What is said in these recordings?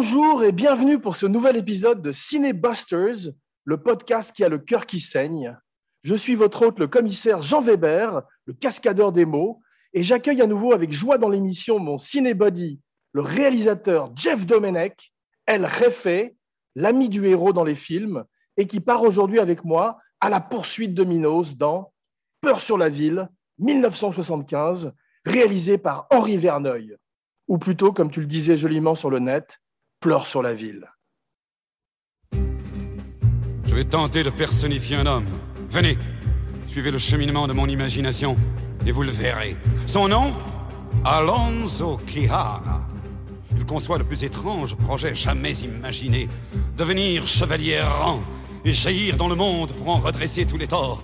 Bonjour et bienvenue pour ce nouvel épisode de Cinébusters, le podcast qui a le cœur qui saigne. Je suis votre hôte, le commissaire Jean Weber, le cascadeur des mots, et j'accueille à nouveau avec joie dans l'émission mon cinébody, le réalisateur Jeff Domenech, El Refe, l'ami du héros dans les films, et qui part aujourd'hui avec moi à la poursuite de Minos dans Peur sur la ville, 1975, réalisé par Henri Verneuil, ou plutôt, comme tu le disais joliment sur le net, pleure sur la ville. Je vais tenter de personnifier un homme. Venez, suivez le cheminement de mon imagination et vous le verrez. Son nom? Alonso Quijana. Il conçoit le plus étrange projet jamais imaginé. Devenir chevalier errant et jaillir dans le monde pour en redresser tous les torts.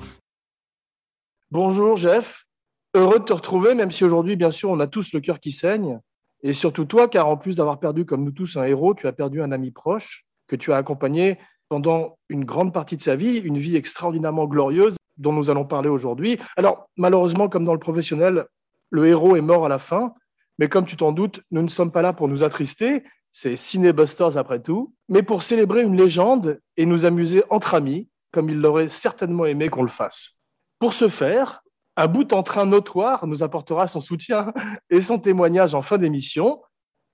Bonjour Jeff, heureux de te retrouver, même si aujourd'hui, bien sûr, on a tous le cœur qui saigne. Et surtout toi, car en plus d'avoir perdu, comme nous tous, un héros, tu as perdu un ami proche que tu as accompagné pendant une grande partie de sa vie, une vie extraordinairement glorieuse dont nous allons parler aujourd'hui. Alors, malheureusement, comme dans le professionnel, le héros est mort à la fin, mais comme tu t'en doutes, nous ne sommes pas là pour nous attrister, c'est Cinébusters après tout, mais pour célébrer une légende et nous amuser entre amis, comme il l'aurait certainement aimé qu'on le fasse. Pour ce faire, un bout en train notoire nous apportera son soutien et son témoignage en fin d'émission.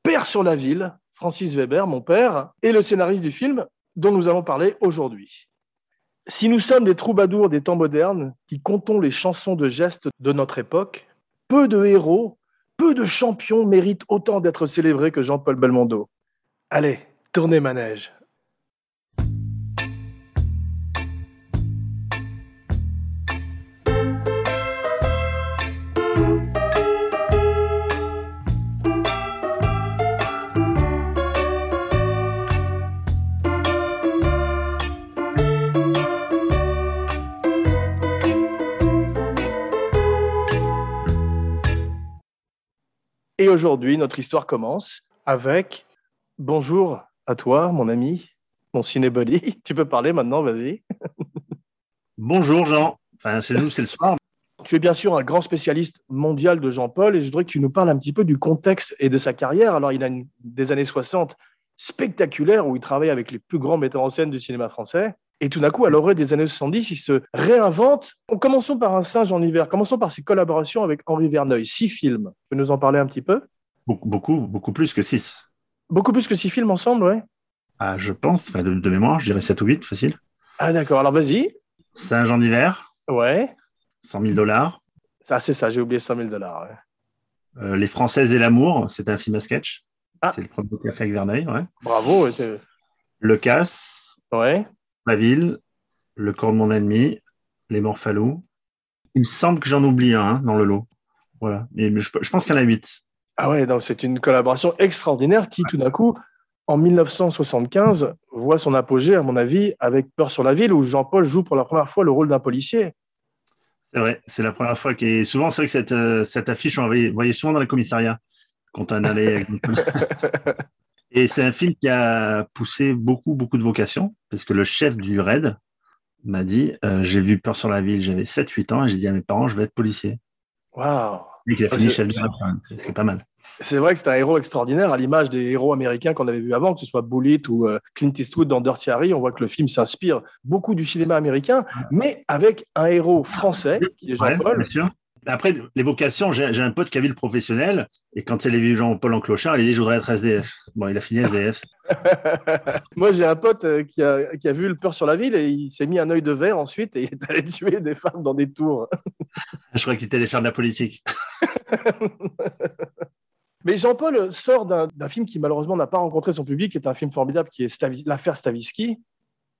Père sur la ville, Francis Weber, mon père, et le scénariste du film dont nous allons parler aujourd'hui. Si nous sommes des troubadours des temps modernes qui comptons les chansons de gestes de notre époque, peu de héros, peu de champions méritent autant d'être célébrés que Jean-Paul Belmondo. Allez, tournez manège. Aujourd'hui, notre histoire commence avec bonjour à toi, mon ami, mon cinébody. Tu peux parler maintenant, vas-y. Bonjour Jean. Enfin, chez nous, c'est le soir. Tu es bien sûr un grand spécialiste mondial de Jean-Paul et je voudrais que tu nous parles un petit peu du contexte et de sa carrière. Alors, il a une, des années 60 spectaculaires où il travaille avec les plus grands metteurs en scène du cinéma français. Et tout d'un coup, à l'orée des années 70, il se réinvente. Commençons par un singe en hiver. Commençons par ses collaborations avec Henri Verneuil. Six films. Tu peux nous en parler un petit peu? Beaucoup, beaucoup, beaucoup plus que six. Beaucoup plus que six films ensemble, ouais Ah, je pense, enfin, de, de mémoire, je dirais 7 ou 8, facile. Ah, d'accord. Alors, vas-y. Singe en hiver, Ouais. 100 000 dollars. Ça, c'est ça. J'ai oublié 100 000 dollars. ouais. Euh, les Françaises et l'amour, c'est un film à sketch. Ah. C'est le premier avec Verneuil, ouais. Bravo. ouais, Le Casse, Ouais. La Ville, Le corps de mon ennemi, Les Morphalous. Il me semble que j'en oublie un hein, dans le lot. Voilà. Mais je, je pense qu'il y en a 8. Ah ouais, donc c'est une collaboration extraordinaire qui, tout d'un coup, en 1975, voit son apogée, à mon avis, avec Peur sur la ville, où Jean-Paul joue pour la première fois le rôle d'un policier. C'est vrai, c'est la première fois. que souvent, c'est vrai que cette, euh, cette affiche, on la voyait, voyait souvent dans les commissariats quand on allait. Et c'est un film qui a poussé beaucoup, beaucoup de vocations, parce que le chef du raid m'a dit euh, J'ai vu Peur sur la ville, j'avais 7-8 ans, et j'ai dit à mes parents Je vais être policier. Waouh Et qu'il a Ah, fini c'est- chef du raid, c'est pas mal. C'est vrai que c'est un héros extraordinaire, à l'image des héros américains qu'on avait vus avant, que ce soit Bullitt ou euh, Clint Eastwood dans Dirty Harry. On voit que le film s'inspire beaucoup du cinéma américain, mais avec un héros français, qui est Jean-Paul. Après, les vocations, j'ai un pote qui a vu le professionnel, et quand il a vu Jean-Paul en clochard, il a dit Je voudrais être SDF. Bon, il a fini SDF. Moi, j'ai un pote euh, qui a, qui a vu le Peur sur la ville et il s'est mis un œil de verre ensuite et il est allé tuer des femmes dans des tours. Je crois qu'il était allé faire de la politique. Mais Jean-Paul sort d'un d'un film qui malheureusement n'a pas rencontré son public, qui est un film formidable, qui est Stavi- l'affaire Stavisky.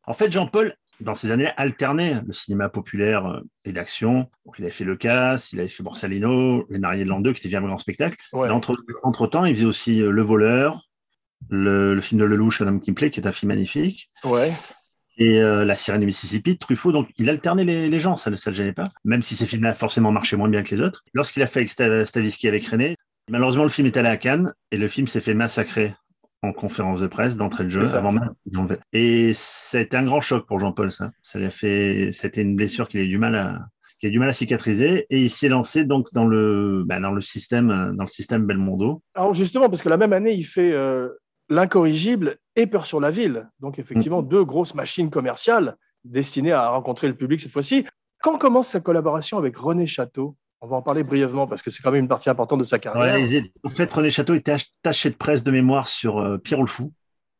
En fait, Jean-Paul, dans ces années, alternait le cinéma populaire euh, et d'action. Donc, il avait fait Le Casse, il avait fait Borsalino, Les Mariés de l'an 2, qui était bien un grand spectacle. Ouais. Mais entre, entre-temps, il faisait aussi euh, Le Voleur, le, le film de Lelouch, Un homme qui me plaît, qui est un film magnifique, Ouais. et euh, La sirène du Mississippi, Truffaut. Donc, il alternait les, les gens, ça ne le gênait pas, même si ces films-là forcément marchaient moins bien que les autres. Lorsqu'il a fait avec Sta- Stavisky avec René, malheureusement, le film est allé à Cannes, et le film s'est fait massacrer en conférence de presse, d'entrée de jeu, ça. avant même. Et c'était un grand choc pour Jean-Paul, ça. Ça lui a fait, c'était une blessure qu'il a eu du mal à, qu'il a eu du mal à cicatriser, et il s'est lancé donc dans le, bah, dans le système, dans le système Belmondo. Alors justement, parce que la même année, il fait euh, L'incorrigible et Peur sur la ville. Donc effectivement, deux grosses machines commerciales destinées à rencontrer le public cette fois-ci. Quand commence sa collaboration avec René Château? On va en parler brièvement parce que c'est quand même une partie importante de sa carrière. en fait, René Château était attaché de presse de mémoire sur euh, Pierrot le Fou.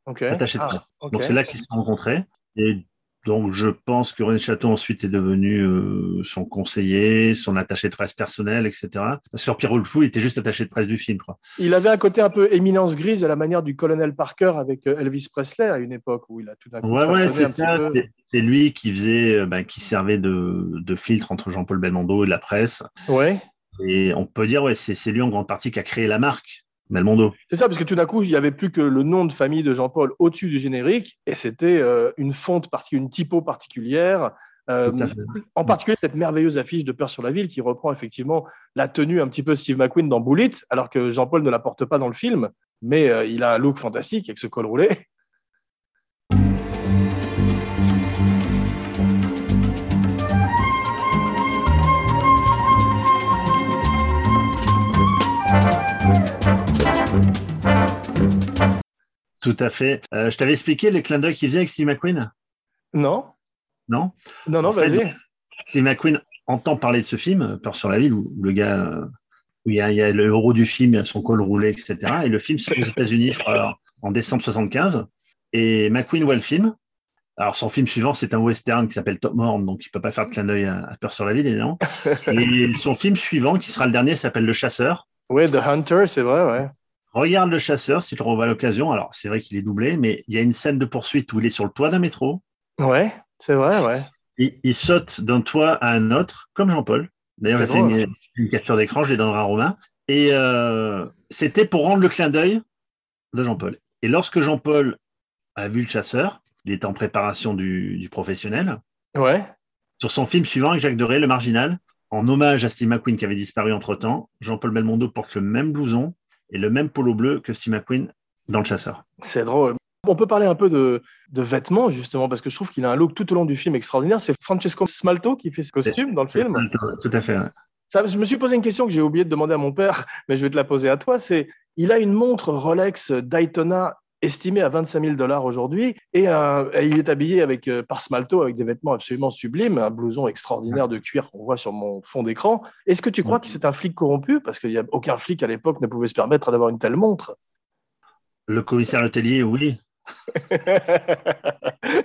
Attaché de ah, presse. Donc c'est là qu'ils se sont rencontrés. Et donc, je pense que René Château ensuite est devenu euh, son conseiller, son attaché de presse personnel, etc. Sur Pierrot le Fou, il était juste attaché de presse du film, je crois. Il avait un côté un peu éminence grise à la manière du colonel Parker avec euh, Elvis Presley à une époque où il a tout d'un coup. Ouais, ouais, c'est ça. C'est lui qui faisait, euh, ben, qui servait de, de filtre entre Jean-Paul Belmondo et la presse. Ouais. Et on peut dire, ouais, c'est lui en grande partie qui a créé la marque. Belmondo. C'est ça, parce que tout d'un coup, il n'y avait plus que le nom de famille de Jean-Paul au-dessus du générique, et c'était euh, une fonte, une typo particulière. Euh, en particulier cette merveilleuse affiche de Peur sur la ville qui reprend effectivement la tenue un petit peu Steve McQueen dans Bullet, alors que Jean-Paul ne la porte pas dans le film, mais euh, il a un look fantastique avec ce col roulé. Tout à fait. Euh, je t'avais expliqué les clins d'œil qu'il faisait avec Steve McQueen? Non. Non? Non, non, vas-y. Steve McQueen entend parler de ce film, Peur sur la ville, où le gars, euh, où il y, a, le héros du film, il a son col roulé, etc. Et le film sort aux États-Unis en décembre 75. Et McQueen voit le film. Alors, son film suivant, c'est un western qui s'appelle Top Horn, donc il ne peut pas faire de clin d'œil à, Peur sur la ville, évidemment. Et son film suivant, qui sera le dernier, s'appelle Le Chasseur. Oui, The Hunter, c'est vrai, ouais. Regarde le chasseur si tu revois à l'occasion. Alors, c'est vrai qu'il est doublé, mais il y a une scène de poursuite où il est sur le toit d'un métro. Ouais, c'est vrai, ouais. Il, saute d'un toit à un autre, comme Jean-Paul. D'ailleurs, j'ai fait une, capture d'écran, je l'ai dans un romain. Et euh, c'était pour rendre le clin d'œil de Jean-Paul. Et lorsque Jean-Paul a vu le chasseur, il était en préparation du, professionnel. Ouais. Sur son film suivant avec Jacques Doré, Le Marginal, en hommage à Steve McQueen qui avait disparu entre temps, Jean-Paul Belmondo porte le même blouson, et le même polo bleu que Steve McQueen dans Le Chasseur. C'est drôle. On peut parler un peu de, vêtements, justement, parce que je trouve qu'il a un look tout au long du film extraordinaire. C'est Francesco Smalto qui fait ce costume dans le film. tout à fait. Ça, je me suis posé une question que j'ai oublié de demander à mon père, mais je vais te la poser à toi. C'est, il a une montre Rolex Daytona estimé à 25 000 dollars aujourd'hui, et, il est habillé avec, euh, par Smalto avec des vêtements absolument sublimes, un blouson extraordinaire de cuir qu'on voit sur mon fond d'écran. Est-ce que tu crois que c'est un flic corrompu? Parce qu'il n'y a aucun flic à l'époque ne pouvait se permettre d'avoir une telle montre. Le commissaire hôtelier, oui.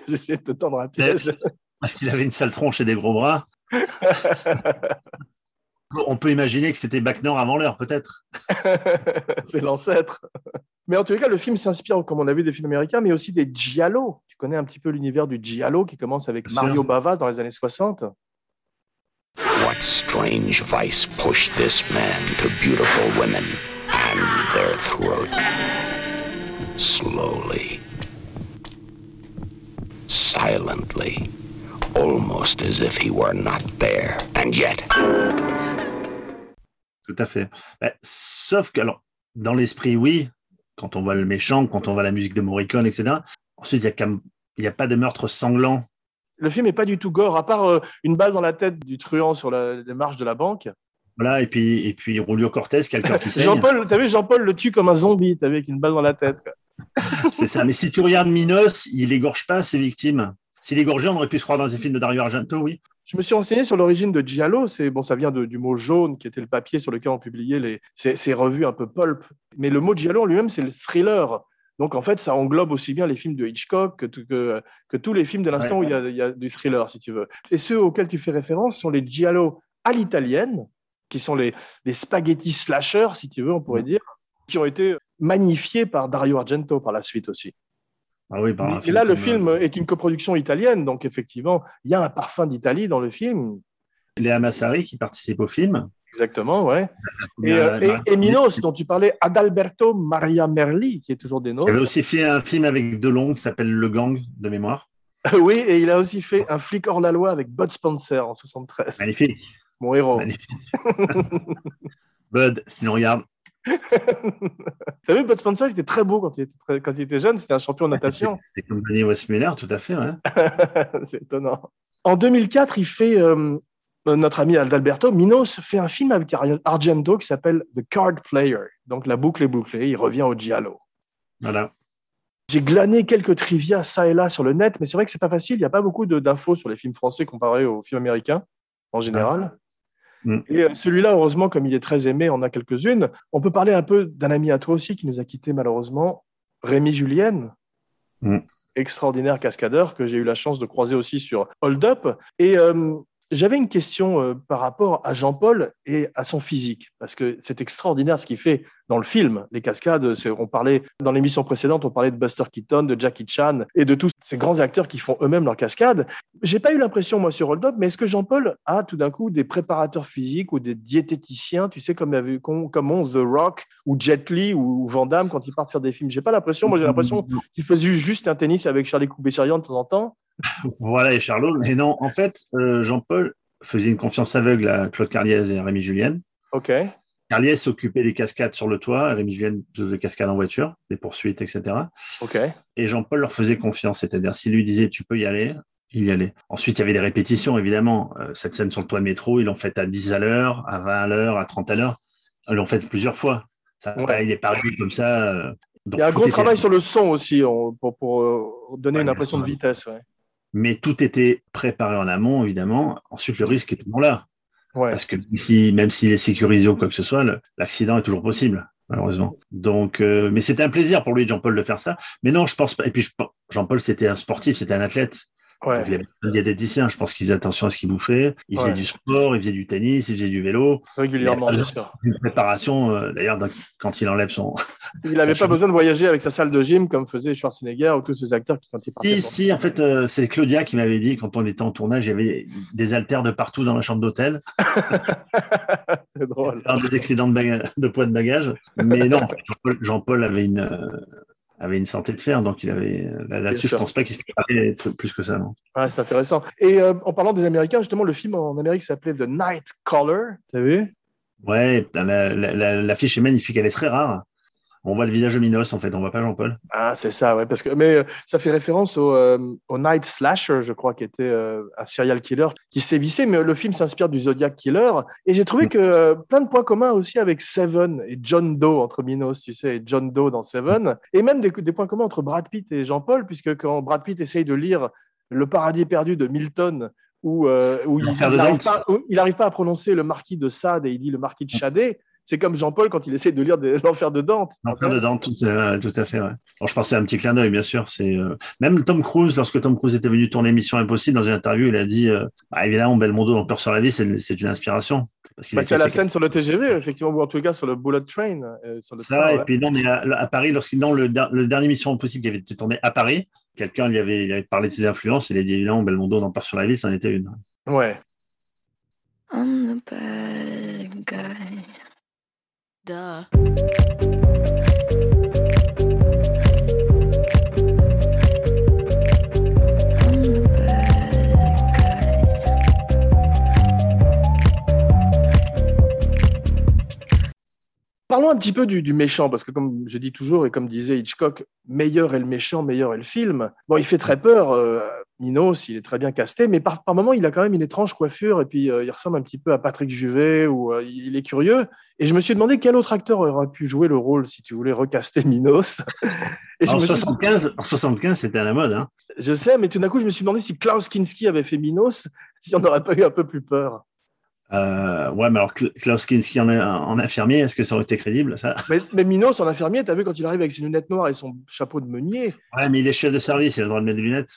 J'essaie de te tendre un piège. Parce qu'il avait une sale tronche et des gros bras. On peut imaginer que c'était Bac avant l'heure, peut-être. c'est l'ancêtre. Mais en tous les cas, le film s'inspire, comme on a vu, des films américains, mais aussi des giallo. Tu connais un petit peu l'univers du giallo qui commence avec Mario Bava dans les années 60 What strange vice pushed this man to beautiful women and their throat? Slowly, silently, almost as if he were not there, and yet. Tout à fait. Bah, sauf que, alors, dans l'esprit, oui, quand on voit le méchant, quand on voit la musique de Morricone, etc. Ensuite, il n'y a, pas de meurtre sanglant. Le film n'est pas du tout gore, à part euh, une balle dans la tête du truand sur la, les marches de la banque. Voilà, et puis, et puis Rulio Cortez, quelqu'un qui saigne. Jean-Paul, as vu, Jean-Paul le tue comme un zombie, vu, avec une balle dans la tête. C'est ça, mais si tu regardes Minos, il égorge pas ses victimes. S'il égorgeait, on aurait pu se croire dans les films de Dario Argento, oui. Je me suis renseigné sur l'origine de Giallo. C'est bon, ça vient du mot jaune qui était le papier sur lequel on publiait les, ces, revues un peu pulp. Mais le mot Giallo lui-même, c'est le thriller. Donc en fait, ça englobe aussi bien les films de Hitchcock que, que, tous les films de l'instant où il y, a, du thriller, si tu veux. Et ceux auxquels tu fais référence sont les Giallo à l'italienne, qui sont les, les spaghetti slashers, si tu veux, on pourrait dire, qui ont été magnifiés par Dario Argento par la suite aussi. Ah oui, et là, le film euh, est une coproduction italienne, donc effectivement, il y a un parfum d'Italie dans le film. Léa Massari qui participe au film. Exactement, ouais. Et, euh, Minos, dont tu parlais, Adalberto Maria Merli, qui est toujours des nôtres. Il avait aussi fait un film avec Delon qui s'appelle Le Gang de mémoire. oui, et il a aussi fait un flic hors la loi avec Bud Spencer en 73. Magnifique. Mon héros. Bud, si tu nous regardes, T'as vu, Bud Spencer, il était très beau quand il était, quand il était jeune, c'était un champion de natation. C'était comme Danny Westmiller, tout à fait, ouais. c'est étonnant. En 2004, il fait, euh, notre ami Adalberto, Minos fait un film avec Argento qui s'appelle The Card Player. Donc la boucle est bouclée, il revient au Giallo. Voilà. J'ai glané quelques trivia ça et là sur le net, mais c'est vrai que c'est pas facile. Il n'y a pas beaucoup d'infos sur les films français comparés aux films américains en général. Mm. Et euh, celui-là, heureusement, comme il est très aimé, on a quelques-unes. On peut parler un peu d'un ami à toi aussi qui nous a quittés malheureusement, Rémi Julienne, Mm. extraordinaire cascadeur que j'ai eu la chance de croiser aussi sur Hold Up. Et euh, j'avais une question euh, par rapport à Jean-Paul et à son physique, parce que c'est extraordinaire ce qu'il fait dans le film. Les cascades, on parlait dans l'émission précédente, on parlait de Buster Keaton, de Jackie Chan et de tous ces grands acteurs qui font eux-mêmes leurs cascades. J'ai pas eu l'impression, moi, sur Hold Up, mais est-ce que Jean-Paul a tout d'un coup des préparateurs physiques ou des diététiciens, tu sais, comme, comme, comme ont The Rock ou Jet Li ou Van Damme quand ils partent faire des films? J'ai pas l'impression, moi j'ai l'impression qu'il faisait juste un tennis avec Charlie Coubessarian de temps en temps. Voilà, et Charlot. Mais non, en fait, euh, Jean-Paul faisait une confiance aveugle à Claude Carliez et à Rémi Julien. Ok, Carliez s'occupait des cascades sur le toit, Rémi Julien des cascades en voiture, des poursuites, etc. ok. Et Jean-Paul leur faisait confiance, c'est-à-dire s'il lui disait tu peux y aller, il y allait. Ensuite, il y avait des répétitions, évidemment. Euh, cette scène sur le toit de métro, ils l'ont faite à 10 à l'heure, à 20 à l'heure, à 30 à l'heure. Ils l'ont faite plusieurs fois. Ça, Ouais. Il est paru comme ça. euh, donc Il y a un gros travail sur le son aussi pour, pour, donner Ouais, une impression de vitesse. Mais tout était préparé en amont, évidemment. Ensuite, le risque est toujours là. Ouais. Parce que même si, même s'il est sécurisé ou quoi que ce soit, l'accident est toujours possible, malheureusement. Donc, euh, mais c'était un plaisir pour lui, Jean-Paul, de faire ça. Mais non, je pense pas. Et puis, Jean-Paul, c'était un sportif, c'était un athlète. Ouais. Donc, il avait un diététicien. Je pense qu'il faisait attention à ce qu'il bouffait. Il faisait Ouais. du sport, il faisait du tennis, il faisait du vélo. Régulièrement, bien sûr. Une préparation, euh, d'ailleurs, quand il enlève son. Il n'avait pas besoin de voyager avec sa salle de gym comme faisait Schwarzenegger ou tous ces acteurs qui ils partaient Si, si, en fait, euh, c'est Claudia qui m'avait dit, quand on était en tournage, il y avait des haltères de partout dans la chambre d'hôtel. c'est drôle. par des excédents de, poids de bagages. Mais non, Jean-Paul, Jean-Paul avait une euh, avait une santé de fer, donc il avait là- là-dessus, je sûr. pense pas qu'il se préparait plus plus que ça, non. Ouais, c'est intéressant. Et euh, en parlant des Américains, justement, le film en Amérique s'appelait The Night Caller. T'as vu? Ouais, putain, la- la- la- l'affiche est magnifique, elle est très rare. On voit le visage de Minos, en fait, on voit pas Jean-Paul. Ah, c'est ça, ouais. Parce que, mais euh, ça fait référence au, euh, au Night Slasher, je crois, qui était euh, un serial killer qui sévissait, mais le film s'inspire du Zodiac Killer. Et j'ai trouvé que plein de points communs aussi avec Seven et John Doe entre Minos, tu sais, et John Doe dans Seven. Et même des, des points communs entre Brad Pitt et Jean-Paul, puisque quand Brad Pitt essaye de lire Le paradis perdu de Milton, où, euh, où il n'arrive pas, à prononcer le marquis de Sade et il dit le marquis de Chadet, c'est comme Jean-Paul quand il essaie de lire l'enfer de Dante. L'enfer dedans, tout, euh, tout à fait. Ouais. Bon, je pensais à un petit clin d'œil, bien sûr. C'est euh, même Tom Cruise, lorsque Tom Cruise était venu tourner Mission Impossible, dans une interview, il a dit euh, Ah, évidemment, Belmondo dans Peur sur la vie, c'est c'est une inspiration. Parce qu'il Bah, a tu as la scène sur le TGV, effectivement, ou en tout cas sur le Bullet Train. euh, sur le Ça, train, et ouais. puis non, mais à, à Paris, lorsqu'il dans le, der- le dernier Mission Impossible qui avait été tourné à Paris, quelqu'un lui avait, il avait parlé de ses influences. Il a dit évidemment Belmondo dans Peur sur la vie, c'en était une. Ouais. I'm the bad guy. Parlons un petit peu du, du méchant, parce que comme je dis toujours, et comme disait Hitchcock, meilleur est le méchant, meilleur est le film. Bon, il fait très peur, euh, Minos, il est très bien casté, mais par, par moments, il a quand même une étrange coiffure, et puis euh, il ressemble un petit peu à Patrick Juvet, ou euh, il est curieux. Et je me suis demandé quel autre acteur aurait pu jouer le rôle si tu voulais recaster Minos. Et je, En me suis- 75, en 75, c'était à la mode. Hein. je sais, mais tout d'un coup, je me suis demandé si Klaus Kinski avait fait Minos, si on n'aurait pas eu un peu plus peur. Euh, ouais, mais alors Kla- Klaus Kinski en, en infirmier, est-ce que ça aurait été crédible ça? Mais, mais Minos, en infirmier, tu as vu quand il arrive avec ses lunettes noires et son chapeau de meunier Ouais, mais il est chef de service, il a le droit de mettre des lunettes.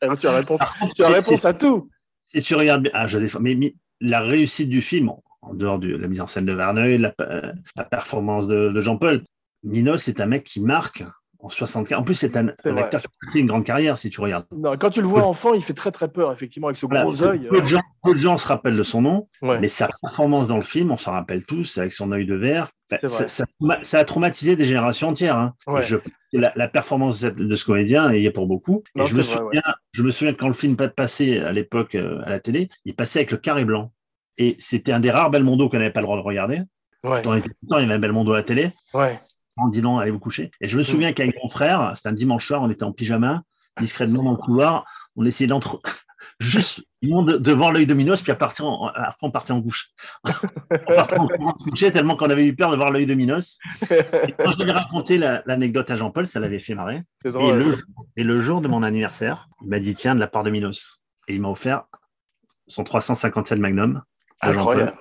Alors, tu as réponse, Par contre, tu as c'est- réponse à tout. Si tu regardes bien, ah, je défends, mais la réussite du film, en- dehors de la mise en scène de Verneuil, la, euh, la performance de, de Jean-Paul, Minos, c'est un mec qui marque en 64. En plus, c'est un, acteur qui a fait une grande carrière, si tu regardes. Non, quand tu le vois enfant, il fait très très peur, effectivement, avec ce Voilà, gros œil. peu, de gens, peu de gens se rappellent de son nom, Ouais. mais sa performance dans le film, on s'en rappelle tous, avec son œil de verre. Enfin, ça, ça- ça a traumatisé des générations entières. hein. Ouais. Et je- la, la performance de, ce comédien il y est pour beaucoup. Non, et je me, vrai, souviens, je me souviens que quand le film passait à l'époque euh, à la télé, il passait avec le carré blanc. Et c'était un des rares Belmondo qu'on n'avait pas le droit de regarder. Ouais, Dans les temps, il y avait un Belmondo à la télé. ouais. Dit non, allez vous coucher. Et je me souviens qu'avec mon frère, c'était un dimanche soir, on était en pyjama, discrètement dans le couloir, on essayait d'entre. juste de, de voir l'œil de Minos, puis à partir en- après on partait en bouche. on partait en coucher tellement qu'on avait eu peur de voir l'œil de Minos. Et quand je lui ai raconté la- l'anecdote à Jean-Paul, ça l'avait fait marrer. Et le, et le jour de mon anniversaire, il m'a dit tiens, de la part de Minos. Et il m'a offert son 357 Magnum à Jean-Paul.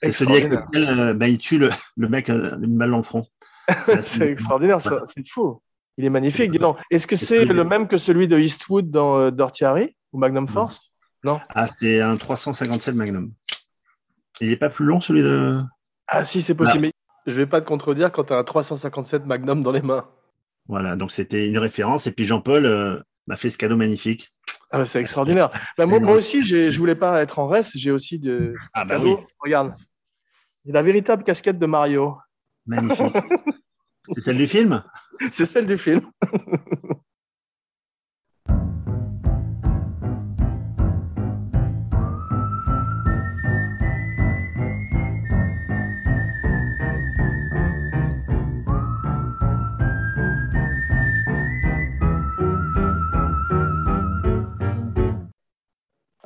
C'est celui avec lequel euh, bah, il tue le, le mec euh, une balle dans le front. C'est extraordinaire, ça. c'est fou. Il est magnifique, dis donc. Est-ce que c'est le même que celui de Eastwood dans euh, Dirty Harry ou Magnum Force? Ah, c'est un 357 Magnum. Il n'est pas plus long celui de. Ah si, c'est possible. Mais je vais pas te contredire quand tu as un 357 Magnum dans les mains. Voilà, donc c'était une référence. Et puis Jean-Paul euh, m'a fait ce cadeau magnifique. Ah, c'est extraordinaire. Bah, moi, moi aussi, je voulais pas être en reste. J'ai aussi de Ah bah oui. Regarde. J'ai la véritable casquette de Mario. magnifique. c'est celle du film? C'est celle du film.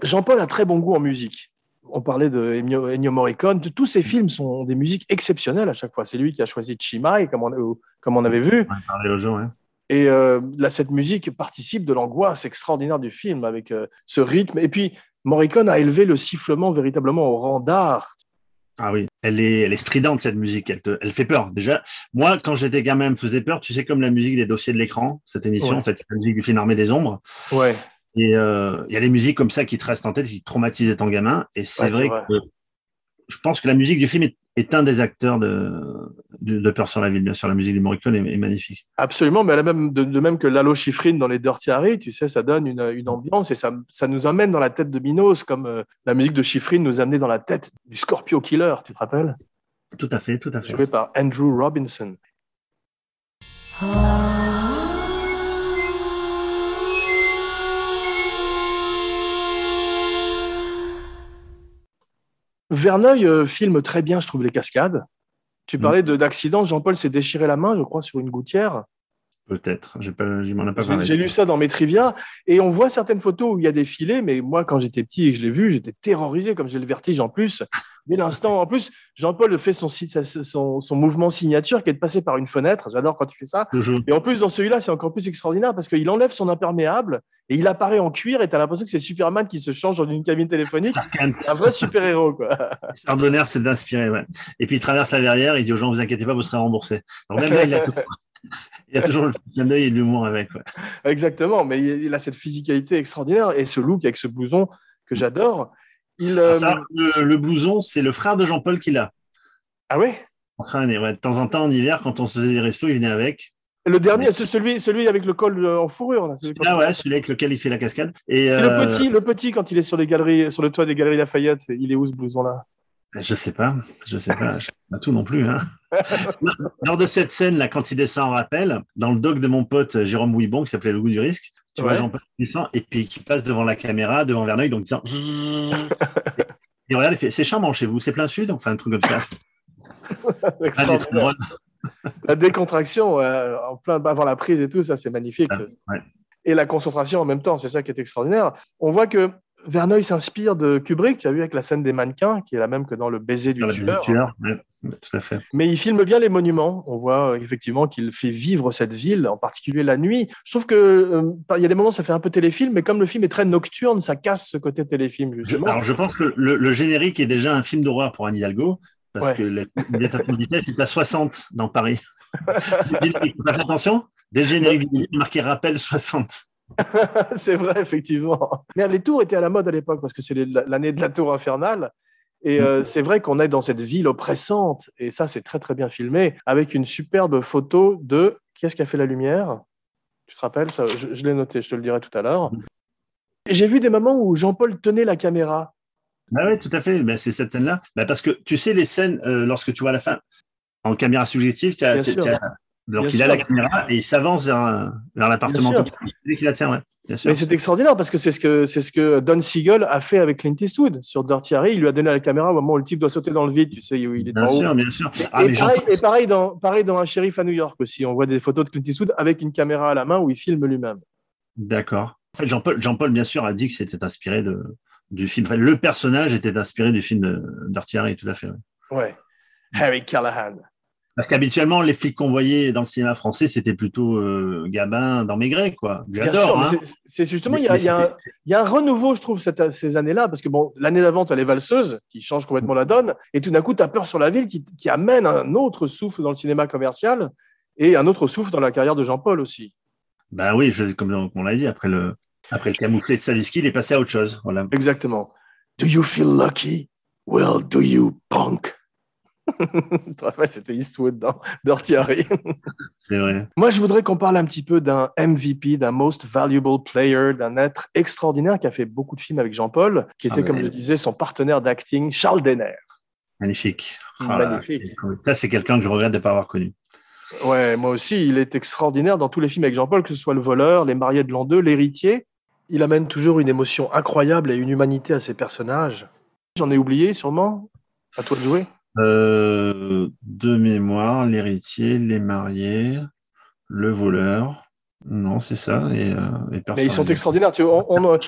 Jean-Paul a très bon goût en musique. On parlait de Ennio, Ennio Morricone. Tous ces films sont des musiques exceptionnelles à chaque fois. C'est lui qui a choisi Chimay, comme on, comme on avait vu. On aux gens, hein. Et euh, là, cette musique participe de l'angoisse extraordinaire du film avec euh, ce rythme. Et puis, Morricone a élevé le sifflement véritablement au rang d'art. Ah oui, elle est, elle est stridente cette musique, elle, te, elle fait peur. Déjà, moi, quand j'étais gamin, elle me faisait peur. Tu sais, comme la musique des dossiers de l'écran, cette émission, Ouais. en fait, c'est la musique du film Armée des Ombres. Ouais, Et euh, il y a des musiques comme ça qui te restent en tête, qui te traumatisent étant gamin. Et c'est Ouais, vrai, vrai. que je pense que la musique du film est, est un des acteurs de, de, de Peur sur la ville. Bien sûr, la musique du Morricone est, est magnifique. absolument. Mais elle a même, de, de même que Lalo Schifrin dans les Dirty Harry, tu sais, ça donne une, une ambiance et ça, ça nous amène dans la tête de Minos, comme euh, la musique de Schifrin nous amenait dans la tête du Scorpio Killer, tu te rappelles? Tout à fait, tout à fait. Joué par Andrew Robinson. Verneuil euh, filme très bien, je trouve, les cascades. Tu Mm. parlais de- d'accident. Jean-Paul s'est déchiré la main, je crois, sur une gouttière. Peut-être. J'y m'en ai pas parlé. j'ai lu ça dans mes trivia. Et on voit certaines photos où il y a des filets, mais moi, quand j'étais petit et que je l'ai vu, j'étais terrorisé, comme j'ai le vertige en plus. Dès l'instant, en plus, Jean-Paul fait son, mouvement signature qui est de passer par une fenêtre. J'adore quand il fait ça. Toujours. Et en plus, dans celui-là, c'est encore plus extraordinaire parce qu'il enlève son imperméable et il apparaît en cuir et tu as l'impression que c'est Superman qui se change dans une cabine téléphonique. un vrai super-héros, quoi. C'est d'inspirer, ouais. Et puis il traverse la verrière, il dit aux gens, vous inquiétez pas, vous serez remboursés. Alors même là, il a, il a toujours le clin d'œil et l'humour avec. ouais. Exactement, mais il a cette physicalité extraordinaire et ce look avec ce blouson que j'adore. Il, euh, ça, le, le blouson, c'est le frère de Jean-Paul qui l'a. Ah ouais? Enfin, ouais, de temps en temps, en hiver, quand on se faisait des restos, il venait avec. Le dernier, c'est celui, celui avec le col euh, en fourrure. Là, celui- Ah ouais, celui avec lequel il fait la cascade. Et, Et euh, le petit, le petit quand il est sur les galeries, sur le toit des galeries Lafayette, il est où ce blouson là Je sais pas, je sais pas, je sais pas tout non plus. Hein. Lors de cette scène, là, quand il descend en rappel, dans le doc de mon pote Jérôme Ouibon, qui s'appelait Le goût du risque, tu vois. Jean-Paul qui descend et puis qui passe devant la caméra, devant Verneuil, donc disant. Et regarde, il fait C'est charmant chez vous, c'est plein sud, enfin un truc comme ça. Ah. La décontraction euh, en plein avant la prise et tout, ça c'est magnifique. Ah, ouais. Et la concentration en même temps, c'est ça qui est extraordinaire. On voit que Verneuil s'inspire de Kubrick, tu as vu avec la scène des mannequins, qui est la même que dans le baiser du tueur. tout à fait. Mais il filme bien les monuments. On voit euh, effectivement qu'il fait vivre cette ville, en particulier la nuit. Je trouve que euh, il y a des moments ça fait un peu téléfilm, mais comme le film est très nocturne, ça casse ce côté téléfilm Je- justement. alors, je pense que le, le générique est déjà un film d'horreur pour Anne Hidalgo, parce Ouais. que la la vitesse est à 60 dans Paris. Attention, dès le générique, marqué rappel 60. c'est vrai, effectivement. Mais les tours étaient à la mode à l'époque parce que c'est l'année de la tour infernale. Et euh, c'est vrai qu'on est dans cette ville oppressante. Et ça, c'est très, très bien filmé avec une superbe photo de. Qui est-ce qui a fait la lumière? Tu te rappelles ça? Je, je l'ai noté, je te le dirai tout à l'heure. J'ai vu des moments où Jean-Paul tenait la caméra. Ah oui, tout à fait. Ben, c'est cette scène-là. Ben, parce que tu sais, les scènes, euh, lorsque tu vois la fin, en caméra subjective, tu as, Bien tu- sûr. tu as- donc Bien il a la caméra et il s'avance vers, un- vers l'appartement. Qu'il la tient, ouais. Bien sûr. Mais c'est extraordinaire parce que c'est ce que c'est ce que Don Siegel a fait avec Clint Eastwood sur Dirty Harry. Il lui a donné la caméra au moment où le type doit sauter dans le vide. Tu sais où il est Bien haut. sûr, bien sûr. Ah, et, mais Jean- pareil, et pareil dans, pareil dans Un shérif à New York aussi. On voit des photos de Clint Eastwood avec une caméra à la main où il filme lui-même. D'accord. En fait, Jean-Paul, Jean-Paul, bien sûr, a dit que c'était inspiré de, du film. Enfin, le personnage était inspiré du film de- Dirty Harry, tout à fait. ouais. Ouais. Harry Callahan. Parce qu'habituellement, les flics qu'on voyait dans le cinéma français, c'était plutôt euh, Gabin dans Maigret, quoi. J'adore. hein. c'est- justement, il y a, il y a un, il y a un renouveau, je trouve, cette- ces années-là, parce que bon, l'année d'avant, tu as les valseuses qui changent complètement la donne, et tout d'un coup, tu as peur sur la ville qui, qui amène un autre souffle dans le cinéma commercial et un autre souffle dans la carrière de Jean-Paul aussi. Ben oui, je- comme on l'a dit, après le, après le camouflet de Saviski, il est passé à autre chose. Voilà. Exactement. Do you feel lucky? Well, do you, punk? Tu te rappelles, c'était Eastwood dans Dirty Harry. C'est vrai. Moi, je voudrais qu'on parle un petit peu d'un MVP, d'un Most Valuable Player, d'un être extraordinaire qui a fait beaucoup de films avec Jean-Paul, qui était, Ah, comme ouais. je disais, son partenaire d'acting, Charles Denner. Magnifique. Oh là, Magnifique. Ça, c'est quelqu'un que je regrette de ne pas avoir connu. Ouais, moi aussi, il est extraordinaire dans tous les films avec Jean-Paul, que ce soit Le Voleur, Les Mariés de l'an 2, L'Héritier. Il amène toujours une émotion incroyable et une humanité à ses personnages. J'en ai oublié, sûrement. À toi de jouer. Euh, de mémoire, l'héritier, les mariés, le voleur. Non, c'est ça. Et, euh, et Mais ils sont extraordinaires. Tu, on- on, euh,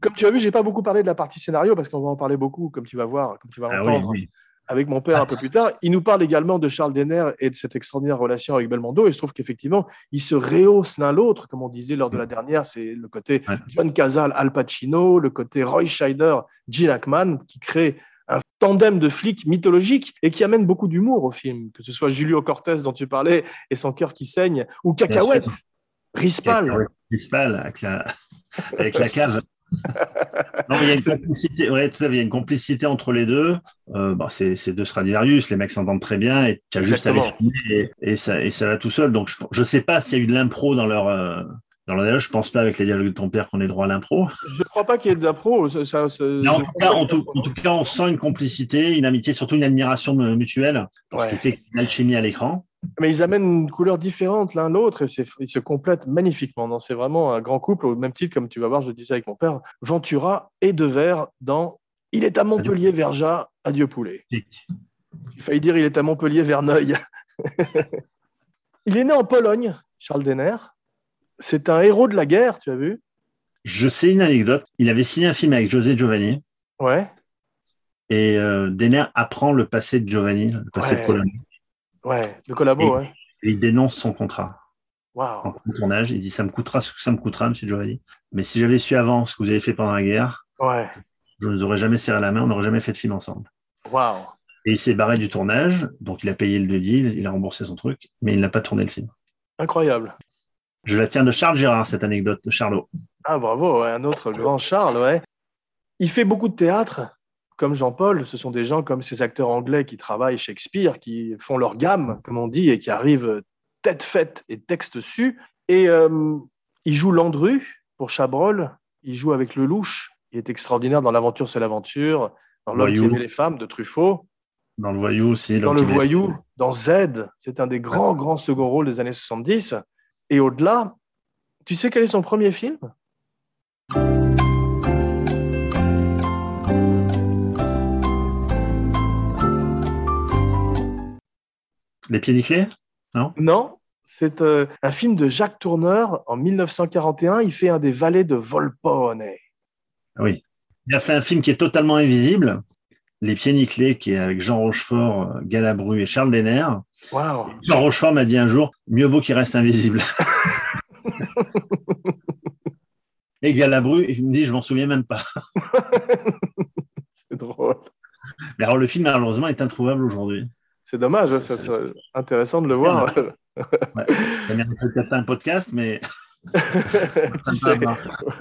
comme tu as vu, j'ai pas beaucoup parlé de la partie scénario parce qu'on va en parler beaucoup, comme tu vas voir, comme tu vas Ah entendre oui. avec mon père Ah. un peu plus tard. Il nous parle également de Charles Denner et de cette extraordinaire relation avec Belmondo. Et je trouve qu'effectivement, ils se rehaussent l'un l'autre, comme on disait lors de la dernière. C'est le côté. John Cazale, Al Pacino, le côté Roy Scheider, Gene Hackman, qui crée un tandem de flics mythologiques et qui amène beaucoup d'humour au film, que ce soit Julio Cortez dont tu parlais et son cœur qui saigne, ou Cacahuète. Rispal. Rispal, avec la, avec la cave. Non, il y a une complicité, ouais, tout à fait, il y a une complicité entre les deux. Euh, bon, c'est c'est deux Stradivarius, les mecs s'entendent très bien et tu as juste à les et ça, et ça va tout seul. Donc, je ne sais pas s'il y a eu de l'impro dans leur, euh, dans leur dialogue. Je pense pas avec les dialogues de ton père qu'on ait droit à l'impro. Je ne crois pas qu'il y ait d'impro. Ça, ça- en tout, cas, pas en, qu'il y ait tout, en tout cas, on sent une complicité, une amitié, surtout une admiration mutuelle, Ouais. ce qui fait qu'il y a une alchimie à l'écran. Mais ils amènent une couleur différente l'un l'autre et ils se complètent magnifiquement. Non, C'est vraiment un grand couple, au même titre, comme tu vas voir, je disais avec mon père, Ventura et Devers dans Il est à Montpellier, Verja, adieu poulet. J'ai failli dire Il est à Montpellier, Verneuil. il est né en Pologne, Charles Denner. C'est un héros de la guerre, tu as vu? Je sais une anecdote. Il avait signé un film avec José Giovanni Ouais, et euh, Denner apprend le passé de Giovanni, le passé Ouais. de Pologne. ouais, de collabo, Et- ouais. Et il dénonce son contrat en Waouh. tournage. Il dit Ça me coûtera ce que ça me coûtera, monsieur Giovanni. Mais si j'avais su avant ce que vous avez fait pendant la guerre, Ouais, je ne vous aurais jamais serré la main, on n'aurait jamais fait de film ensemble. waouh. Et il s'est barré du tournage, donc il a payé le deal, il a remboursé son truc, mais il n'a pas tourné le film. Incroyable. Je la tiens de Charles Gérard, cette anecdote de Charlot. Ah bravo, un autre grand Charles, ouais. Il fait beaucoup de théâtre, comme Jean-Paul. Ce sont des gens comme ces acteurs anglais qui travaillent Shakespeare, qui font leur gamme, comme on dit, et qui arrivent tête faite et texte su. Et euh, il joue Landru pour Chabrol. Il joue avec Lelouch. Il est extraordinaire dans L'aventure, c'est l'aventure. Dans L'homme qui aimait les femmes de Truffaut. Dans le voyou aussi. Dans Le voyou, dans Z. C'est un des grands, grands second rôles des années 70. Et au-delà, tu sais quel est son premier film? Les pieds nickelés Non, c'est euh, un film de Jacques Tourneur en 1941. Il fait un des valets de Volpone. Oui. Il a fait un film qui est totalement invisible, Les pieds nickelés, qui est avec Jean Rochefort, Galabru et Charles Denner. Waouh Jean Rochefort m'a dit un jour, mieux vaut qu'il reste invisible. et Galabru, il me dit, je m'en souviens même pas. C'est drôle. Mais alors, le film, malheureusement, est introuvable aujourd'hui. C'est dommage, Ça, ça, ça- serait intéressant de le voir. Ça mérite peut-être un podcast, mais.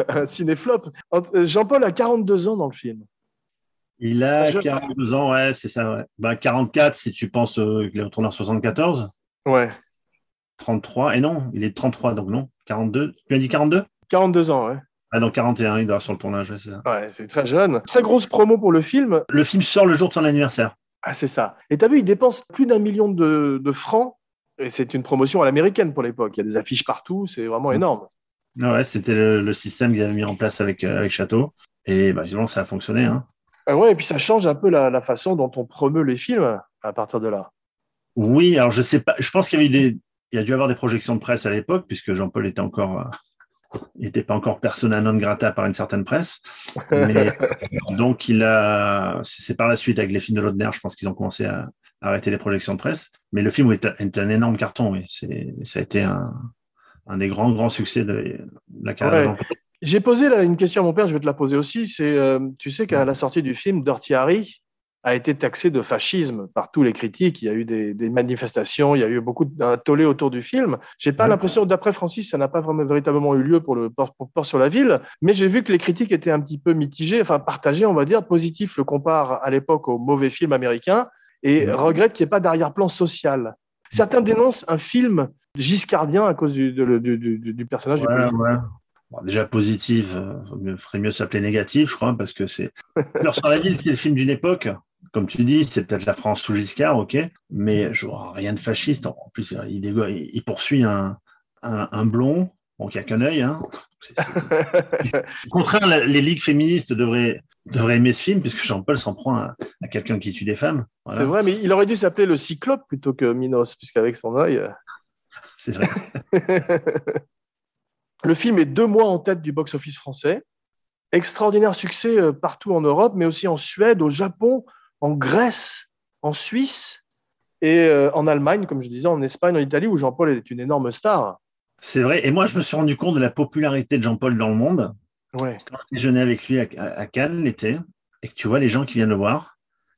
Un cinéflop. Jean-Paul a 42 ans dans le film. Il a Je- 42 ans, ouais, c'est ça, ouais. Bah, 44 si tu penses euh, qu'il est retourné en 74, Ouais, 33, et non, il est 33, donc non, 42. Tu as dit 42 42 ans, ouais. Ah, donc 41, il doit être sur le tournage, ouais, c'est ça. Ouais, c'est très jeune. Très grosse promo pour le film. Le film sort le jour de son anniversaire. Ah, c'est ça. Et tu as vu, il dépense plus d'un million de, de francs. Et c'est une promotion à l'américaine pour l'époque. Il y a des affiches partout. C'est vraiment énorme. Ah ouais, c'était le, le système qu'ils avaient mis en place avec, euh, avec Château. Et bah, évidemment, ça a fonctionné. Hein. Ah ouais, et puis ça change un peu la, la façon dont on promeut les films à partir de là. Oui, alors je sais pas, je pense qu'il y avait eu des, il y a dû avoir des projections de presse à l'époque, puisque Jean-Paul était encore, euh, Il n'était pas encore persona non grata par une certaine presse. Mais, donc, il a. C'est par la suite, avec les films de Laudner, je pense qu'ils ont commencé à arrêter les projections de presse. Mais le film est, est un énorme carton. Oui. C'est- Ça a été un, un des grands, grands succès de la carrière de. Jean-Paul. J'ai posé là, une question à mon père, je vais te la poser aussi. C'est, euh, tu sais qu'à la sortie du film, Dirty Harry a été taxé de fascisme par tous les critiques. Il y a eu des, des manifestations, il y a eu beaucoup d'un tollé autour du film. J'ai pas Ouais. l'impression, d'après Francis, ça n'a pas vraiment véritablement eu lieu pour le port, pour Port sur la ville, mais j'ai vu que les critiques étaient un petit peu mitigées, enfin partagées, on va dire. Positif le compare à l'époque au mauvais film américain et Ouais. regrette qu'il n'y ait pas d'arrière-plan social. Certains dénoncent un film giscardien à cause du, du- du- du- du personnage du Ouais, ouais. Bon, déjà positif, euh, il ferait mieux s'appeler négatif, je crois, parce que c'est. Fleur sur la ville, c'est le film d'une époque. Comme tu dis, c'est peut-être la France sous Giscard, ok, mais je vois rien de fasciste. En plus, il, dégo- il poursuit un, un, un blond, bon, qui a qu'un œil. Hein. Au contraire, la- les ligues féministes devraient, devraient aimer ce film, puisque Jean-Paul s'en prend à, à quelqu'un qui tue des femmes. Voilà. C'est vrai, mais il aurait dû s'appeler le Cyclope plutôt que Minos, puisqu'avec son œil. euh, C'est vrai. le film est deux mois en tête du box-office français. Extraordinaire succès euh, partout en Europe, mais aussi en Suède, au Japon, en Grèce, en Suisse et euh, en Allemagne, comme je disais, en Espagne, en Italie, où Jean-Paul est une énorme star. C'est vrai. Et moi, je me suis rendu compte de la popularité de Jean-Paul dans le monde. Ouais. quand je déjeunais avec lui à, à- à Cannes l'été, et que tu vois les gens qui viennent le voir,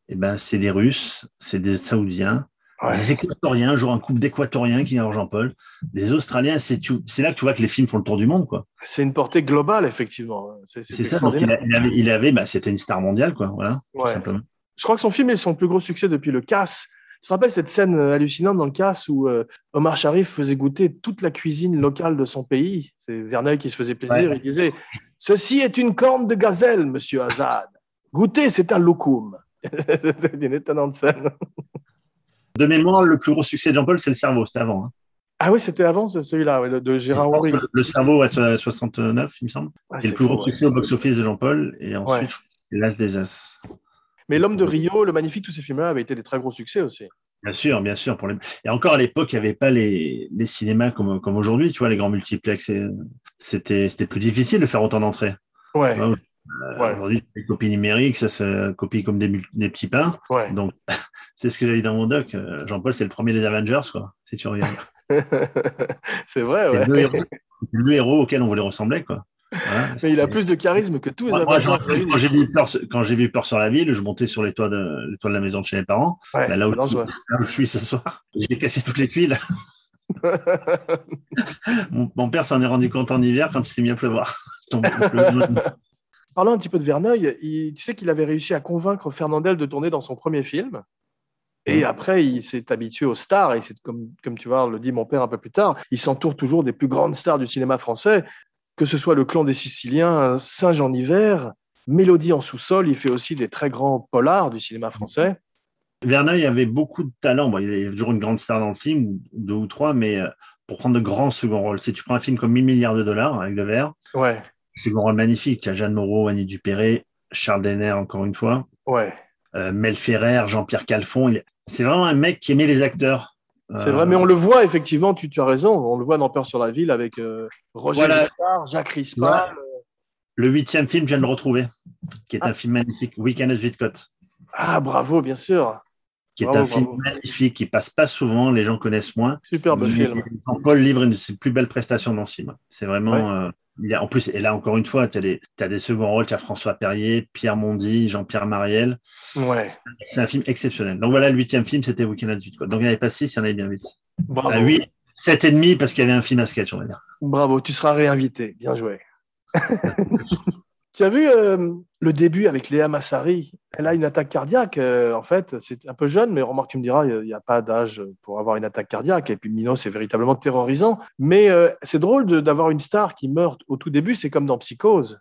eh ben, c'est des Russes, c'est des Saoudiens, Ouais. des Équatoriens, genre un couple d'Équatoriens qui vient Jean-Paul, des Australiens, c'est c'est là que tu vois que les films font le tour du monde, quoi. C'est une portée globale, effectivement. C'est c'est C'est ça, donc il, extraordinaire. a- il avait, il avait bah, c'était une star mondiale, quoi, voilà, Ouais. simplement. Je crois que son film est son plus gros succès depuis le Casse. Tu te rappelles cette scène euh, hallucinante dans le Casse où euh, Omar Sharif faisait goûter toute la cuisine locale de son pays? C'est Verneuil qui se faisait plaisir. Ouais. Il disait Ceci est une corne de gazelle, monsieur Azad. Goûtez, c'est un loukoum. C'était une étonnante scène. De mémoire, le plus gros succès de Jean-Paul, c'est le cerveau, c'était avant. hein. Ah oui, c'était avant ce- celui-là, ouais, de Gérard que Le cerveau à so- 69, il me semble. C'est le plus fou, gros ouais. succès au box-office de Jean-Paul, et ensuite, Ouais. l'As des As. Mais L'homme de Rio, Le Magnifique, tous ces films-là avaient été des très gros succès aussi. Bien sûr, bien sûr. Pour les... Et encore à l'époque, il n'y avait pas les, les cinémas comme, comme aujourd'hui, tu vois, les grands multiplex. C'était plus difficile de faire autant d'entrées. Ouais, Ouais. Aujourd'hui, les copies numériques, ça se copie comme des, petits pains. ouais. Donc, c'est ce que j'avais dit dans mon doc. Euh, Jean-Paul, c'est le premier des Avengers, quoi, si tu regardes. c'est vrai, ouais. le, héros, c'est le héros auquel on voulait ressembler, quoi. Voilà. Mais il a plus de charisme que tous les Moi, Avengers quand j'ai vu vu Peur sur la ville, je montais sur les toits de, les toits de la maison de chez mes parents. Ouais, Bah, là, où, dangereux. là où je suis ce soir, j'ai cassé toutes les tuiles. Mon, mon père s'en est rendu compte en hiver quand il s'est mis à pleuvoir. Parlons un petit peu de Verneuil. Il- tu sais qu'il avait réussi à convaincre Fernandel de tourner dans son premier film. Et Mhm. après, il s'est habitué aux stars. Et c'est comme, comme tu vois, le dit mon père un peu plus tard, il s'entoure toujours des plus grandes stars du cinéma français, que ce soit Le Clan des Siciliens, Singe en hiver, Mélodie en sous-sol. Il fait aussi des très grands polars du cinéma français. Verneuil avait beaucoup de talent. Bon, il y avait toujours une grande star dans le film, deux ou trois, mais euh, pour prendre de grands seconds rôles. Si tu prends un film comme 1000 milliards de dollars avec de verre, Ouais, second rôle magnifique. Tu as Jeanne Moreau, Annie Dupéré, Charles Denner, encore une fois, ouais. euh, Mel Ferrer, Jean-Pierre Calfon. Il- C'est vraiment un mec qui aimait les acteurs. C'est Euh, vrai, mais on le voit effectivement, tu, tu as raison, on le voit dans Peur sur la ville avec euh, Roger Voilà. Jacques Rispal. Le huitième film, je viens de le retrouver, qui est Ah. un film magnifique, Weekend at Vidcott, Ah, bravo, bien sûr. Qui est Bravo, un film magnifique, qui passe pas souvent, les gens connaissent moins. Superbe Mais film. Paul livre une de ses plus belles prestations dans ce film. C'est vraiment. Ouais. euh, il y a, en plus, et là encore une fois, tu as des, des seconds rôles, tu as François Perrier, Pierre Mondy, Jean-Pierre Mariel. Ouais, C'est un film exceptionnel. Donc voilà, le huitième film, c'était Weekend at Vidcott. Donc il n'y avait pas six, il y en avait bien huit. bravo. À huit, sept et demi, parce qu'il y avait un film à sketch, on va dire. Bravo, tu seras réinvité. Bien joué. tu as vu euh, le début avec Léa Massari? Elle a une attaque cardiaque. euh, en fait, c'est un peu jeune, mais remarque, tu me diras, il n'y a, pas d'âge pour avoir une attaque cardiaque. Et puis Mino, c'est véritablement terrorisant. Mais euh, c'est drôle d'avoir une star qui meurt au tout début. C'est comme dans Psychose.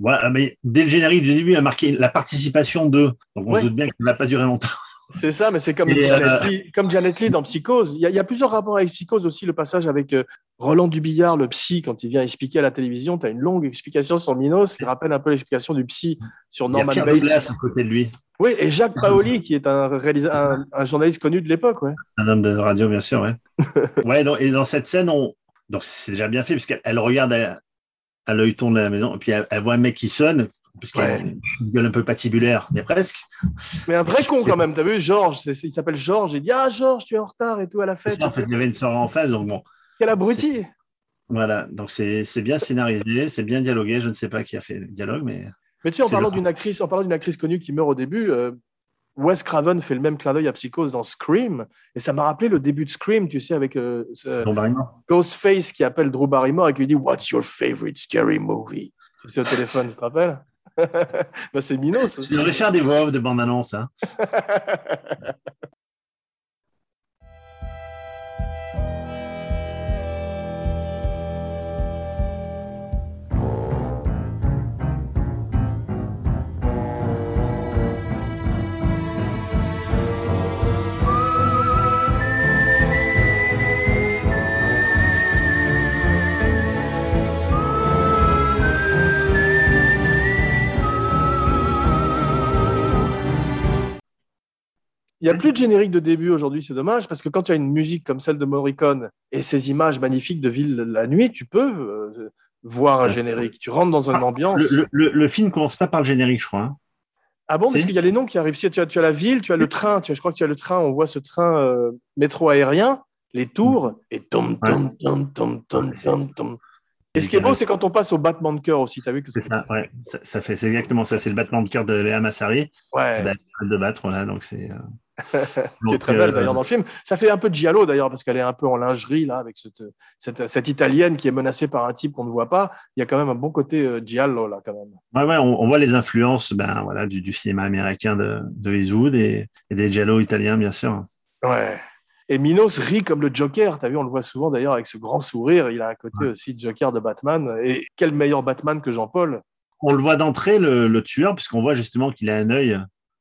Voilà, mais dès le générique du début, il a marqué la participation de. Donc on Ouais. se doute bien ça n'a pas duré longtemps. C'est ça, mais c'est comme, Et, Janet euh, Leigh- comme Janet Leigh dans Psychose. Il y, a, il y a plusieurs rapports avec Psychose aussi. Le passage avec euh, Roland Dubillard, le psy, quand il vient expliquer à la télévision, tu as une longue explication sur Minos qui rappelle un peu l'explication du psy sur Il y a Norman Bates. Douglas à côté de lui, Oui, et Jacques Paoli, qui est un, réalisa- un, un journaliste connu de l'époque. Ouais. un homme de radio, bien sûr. Ouais. ouais donc, et dans cette scène, on... donc c'est déjà bien fait, puisqu'elle elle regarde, à l'œil tourne de la maison, et puis elle, elle voit un mec qui sonne, puisqu'il a Ouais. une gueule un peu patibulaire, mais presque. Mais un vrai con quand même, t'as vu, Georges, il s'appelle Georges, il dit Ah, Georges, tu es en retard et tout à la fête. ça, en fait, il y avait une soirée en face, donc bon, Quel abruti voilà. Donc c'est c'est bien scénarisé, c'est bien dialogué. Je ne sais pas qui a fait le dialogue, mais Mais tu sais, en parlant d'une actrice, en parlant d'une actrice connue qui meurt au début, euh, Wes Craven fait le même clin d'œil à Psychose dans Scream, et ça m'a rappelé le début de Scream, tu sais, avec euh, ce. Ghostface qui appelle Drew Barrymore et qui lui dit What's your favorite scary movie? Tu sais, au téléphone, tu te rappelles? bah, C'est Minos. Je devrais faire des voix off de bande-annonce. Hein. Il n'y a plus de générique de début aujourd'hui, c'est dommage, parce que quand tu as une musique comme celle de Morricone et ces images magnifiques de ville la nuit, tu peux euh, voir un générique. Tu rentres dans une ambiance. Le, le, le, film commence pas par le générique, je crois. hein. Ah bon, parce qu'il y a les noms qui arrivent. Si, Tu as, tu as la ville, tu as le train, tu as, je crois que tu as le train, on voit ce train euh, métro aérien, les tours, et tom, tom, tom, tom, tom, tom, tom. Et ce qui est beau, c'est quand on passe au battement de cœur aussi. Tu as vu que C'est ça, ouais. Ça, ça fait, c'est exactement ça. C'est le battement de cœur de Léa Massari. Ouais. de battre, voilà. Donc c'est. qui est très belle euh, d'ailleurs dans le film. Ça fait un peu de giallo d'ailleurs parce qu'elle est un peu en lingerie là avec cette, cette, cette italienne qui est menacée par un type qu'on ne voit pas. Il y a quand même un bon côté euh, giallo là quand même. Ouais, ouais, on, on voit les influences ben, voilà, du, du cinéma américain de, de Eastwood et, et des giallo italiens, bien sûr. Ouais. Et Minos rit comme le Joker. Tu as vu, on le voit souvent d'ailleurs avec ce grand sourire. Il a un côté aussi Joker de Batman. Et quel meilleur Batman que Jean-Paul? On le voit d'entrée, le, le tueur, puisqu'on voit justement qu'il a un œil,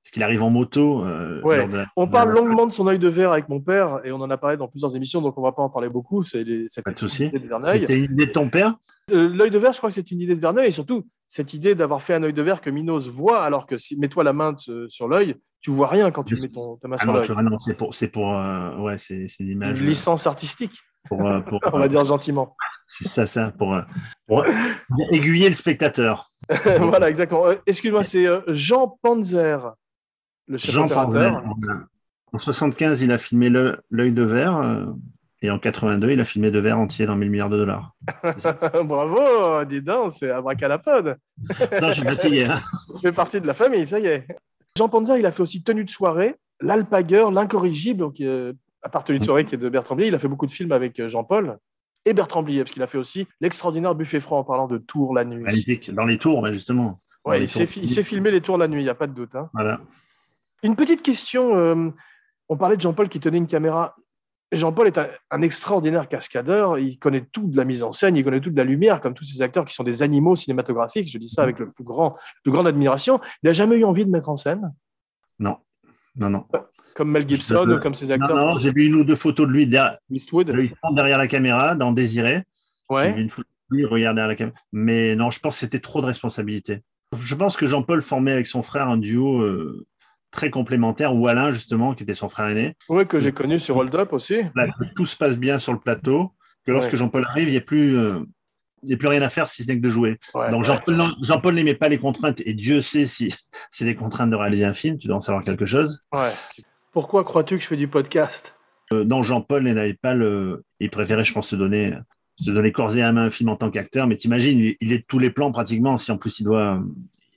parce qu'il arrive en moto. euh, Ouais. de On parle de longuement de son œil de verre avec mon père et on en a parlé dans plusieurs émissions, donc on va pas en parler beaucoup. C'est Pas de souci. C'était une idée de ton père? Euh, L'œil de verre, je crois que c'est une idée de Verneuil et surtout cette idée d'avoir fait un œil de verre que Minos voit, alors que si mets-toi la main sur l'œil, tu vois rien quand tu mets ton, ta main Ah sur l'œil. non, c'est pour, c'est pour, euh, ouais, c'est, une image. Une licence artistique, Pour, pour, on va dire gentiment. C'est ça, ça, pour, pour aiguiller le spectateur. voilà, exactement. Excuse-moi, c'est Jean Panzer, le chef Jean opérateur. En 75, il a filmé l'œil de verre. euh, et en 82, il a filmé de verre entier dans 1000 milliards de dollars. Bravo, dis donc, c'est abracadapod. Non, je suis fatigué. Hein. Fait partie de la famille, ça y est. Jean Panzer, il a fait aussi Tenue de soirée, L'Alpagueur, L'Incorrigible, donc, euh, à part Tenue de soirée qui est de Bertrand Blier, il a fait beaucoup de films avec euh, Jean-Paul et Bertrand Blier, parce qu'il a fait aussi L'extraordinaire buffet franc en parlant de Tours la nuit. Magnifique. Dans les tours, justement. Ouais, il s'est filmé les tours la nuit, il n'y a pas de doute. hein. Voilà. Une petite question, euh, on parlait de Jean-Paul qui tenait une caméra. Jean-Paul est un, un extraordinaire cascadeur, il connaît tout de la mise en scène, il connaît tout de la lumière, comme tous ces acteurs qui sont des animaux cinématographiques, je dis ça avec le plus grand, la plus grande admiration. Il n'a jamais eu envie de mettre en scène, Non. Non, non. comme Mel Gibson Je- ou comme ces Non, acteurs non, j'ai vu une ou deux photos de lui derrière, Eastwood. lui, derrière la caméra, dans Désiré. Ouais. une photo de lui regarder derrière la caméra. Mais non, je pense que c'était trop de responsabilité. Je pense que Jean-Paul formait avec son frère un duo euh, très complémentaire, ou Alain, justement, qui était son frère aîné. Ouais, que j'ai connu sur Hold Up aussi. Là, tout se passe bien sur le plateau, que lorsque Ouais. Jean-Paul arrive, il n'y a plus. euh, il n'y a plus rien à faire si ce n'est que de jouer. Ouais, Donc. Jean-Paul n'aimait pas les contraintes et Dieu sait si c'est des contraintes de réaliser un film, tu dois en savoir quelque chose. Ouais. Pourquoi crois-tu que je fais du podcast? Euh, non, Jean-Paul n'avait pas le. Il préférait, je pense, se donner, se donner corps et à main un film en tant qu'acteur. Mais t'imagines, il, il est de tous les plans pratiquement. Si en plus il doit,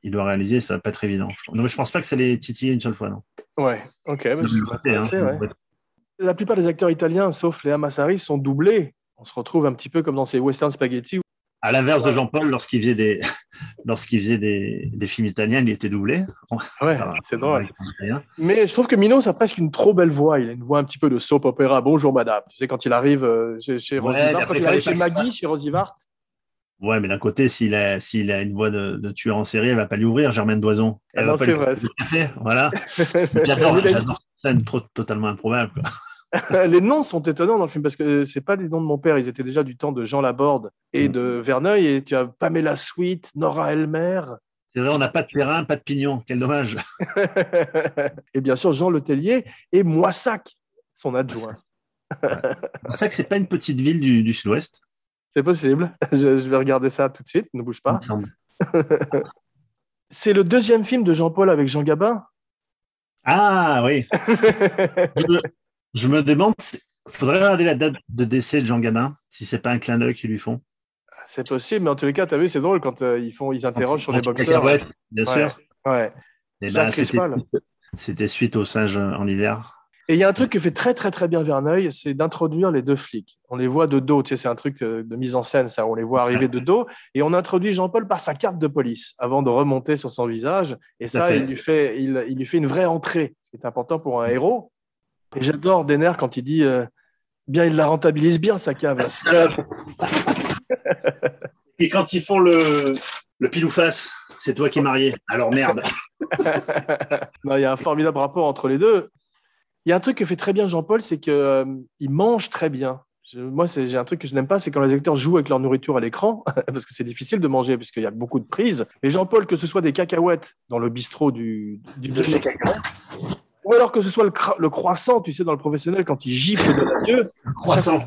il doit réaliser, ça va pas être évident. Non, mais je pense pas que ça l'ait titillé une seule fois, non. Ouais, ok. bah, hein. ouais. La plupart des acteurs italiens, sauf Léa Massari, sont doublés. On se retrouve un petit peu comme dans ces western spaghetti. À l'inverse de Jean-Paul, lorsqu'il faisait des, lorsqu'il faisait des, des films italiens, il était doublé. Ouais, Alors, c'est drôle. Mais je trouve que Minos a presque une trop belle voix. Il a une voix un petit peu de soap opéra. Bonjour madame. Tu sais, quand il arrive euh, chez, chez Ouais, Rosy mais Vart, après, quand il arrive chez Maggie, chez Rosy Vart. Ouais, mais d'un côté, s'il a, s'il a une voix de, de tueur en série, elle va pas lui ouvrir, Germaine Doison. Elle Ah va non, pas c'est vrai. Voilà. J'adore, une trop, totalement improbable. quoi. les noms sont étonnants dans le film parce que c'est pas les noms de mon père. Ils étaient déjà du temps de Jean Laborde et Mm. de Verneuil. Et tu as Pamela Sweet, Nora Elmer. C'est vrai, on n'a pas de terrain, pas de pignon. Quel dommage. et bien sûr Jean Letellier et Moissac, son adjoint. Ça que c'est pas une petite ville du, du sud-ouest. C'est possible. Je, je vais regarder ça tout de suite. Ne bouge pas. C'est le deuxième film de Jean-Paul avec Jean Gabin? Ah oui. Je, je me demande, il faudrait regarder la date de décès de Jean Gabin, si c'est pas un clin d'œil qu'ils lui font. C'est possible, mais en tous les cas, tu as vu, c'est drôle quand euh, ils, font, ils interrogent sur les boxeurs. Bien Ouais. sûr. Ouais. Jacques ben, c'était suite au singe en hiver. Et il y a un truc que fait très très très bien Verneuil, c'est d'introduire les deux flics. On les voit de dos, tu sais, c'est un truc euh, de mise en scène, ça. On les voit arriver de dos, et on introduit Jean-Paul par sa carte de police avant de remonter sur son visage. Et ça, il lui fait, il, il lui fait une vraie entrée, ce qui est important pour un héros. Et j'adore Denner quand il dit, euh, bien, il la rentabilise bien sa cave. Et quand ils font le, le pile ou face, c'est toi qui es marié. Alors merde. Il y a un formidable rapport entre les deux. Il y a un truc que fait très bien Jean-Paul, c'est qu'il mange très bien. Je- moi, c'est- j'ai un truc que je n'aime pas, c'est quand les acteurs jouent avec leur nourriture à l'écran, parce que c'est difficile de manger, puisqu'il y a beaucoup de prises. Et Jean-Paul, que ce soit des cacahuètes dans le bistrot du, du ou alors que ce soit le, le croissant, tu sais, dans le professionnel, quand il gifle de la Dieu. Croissant.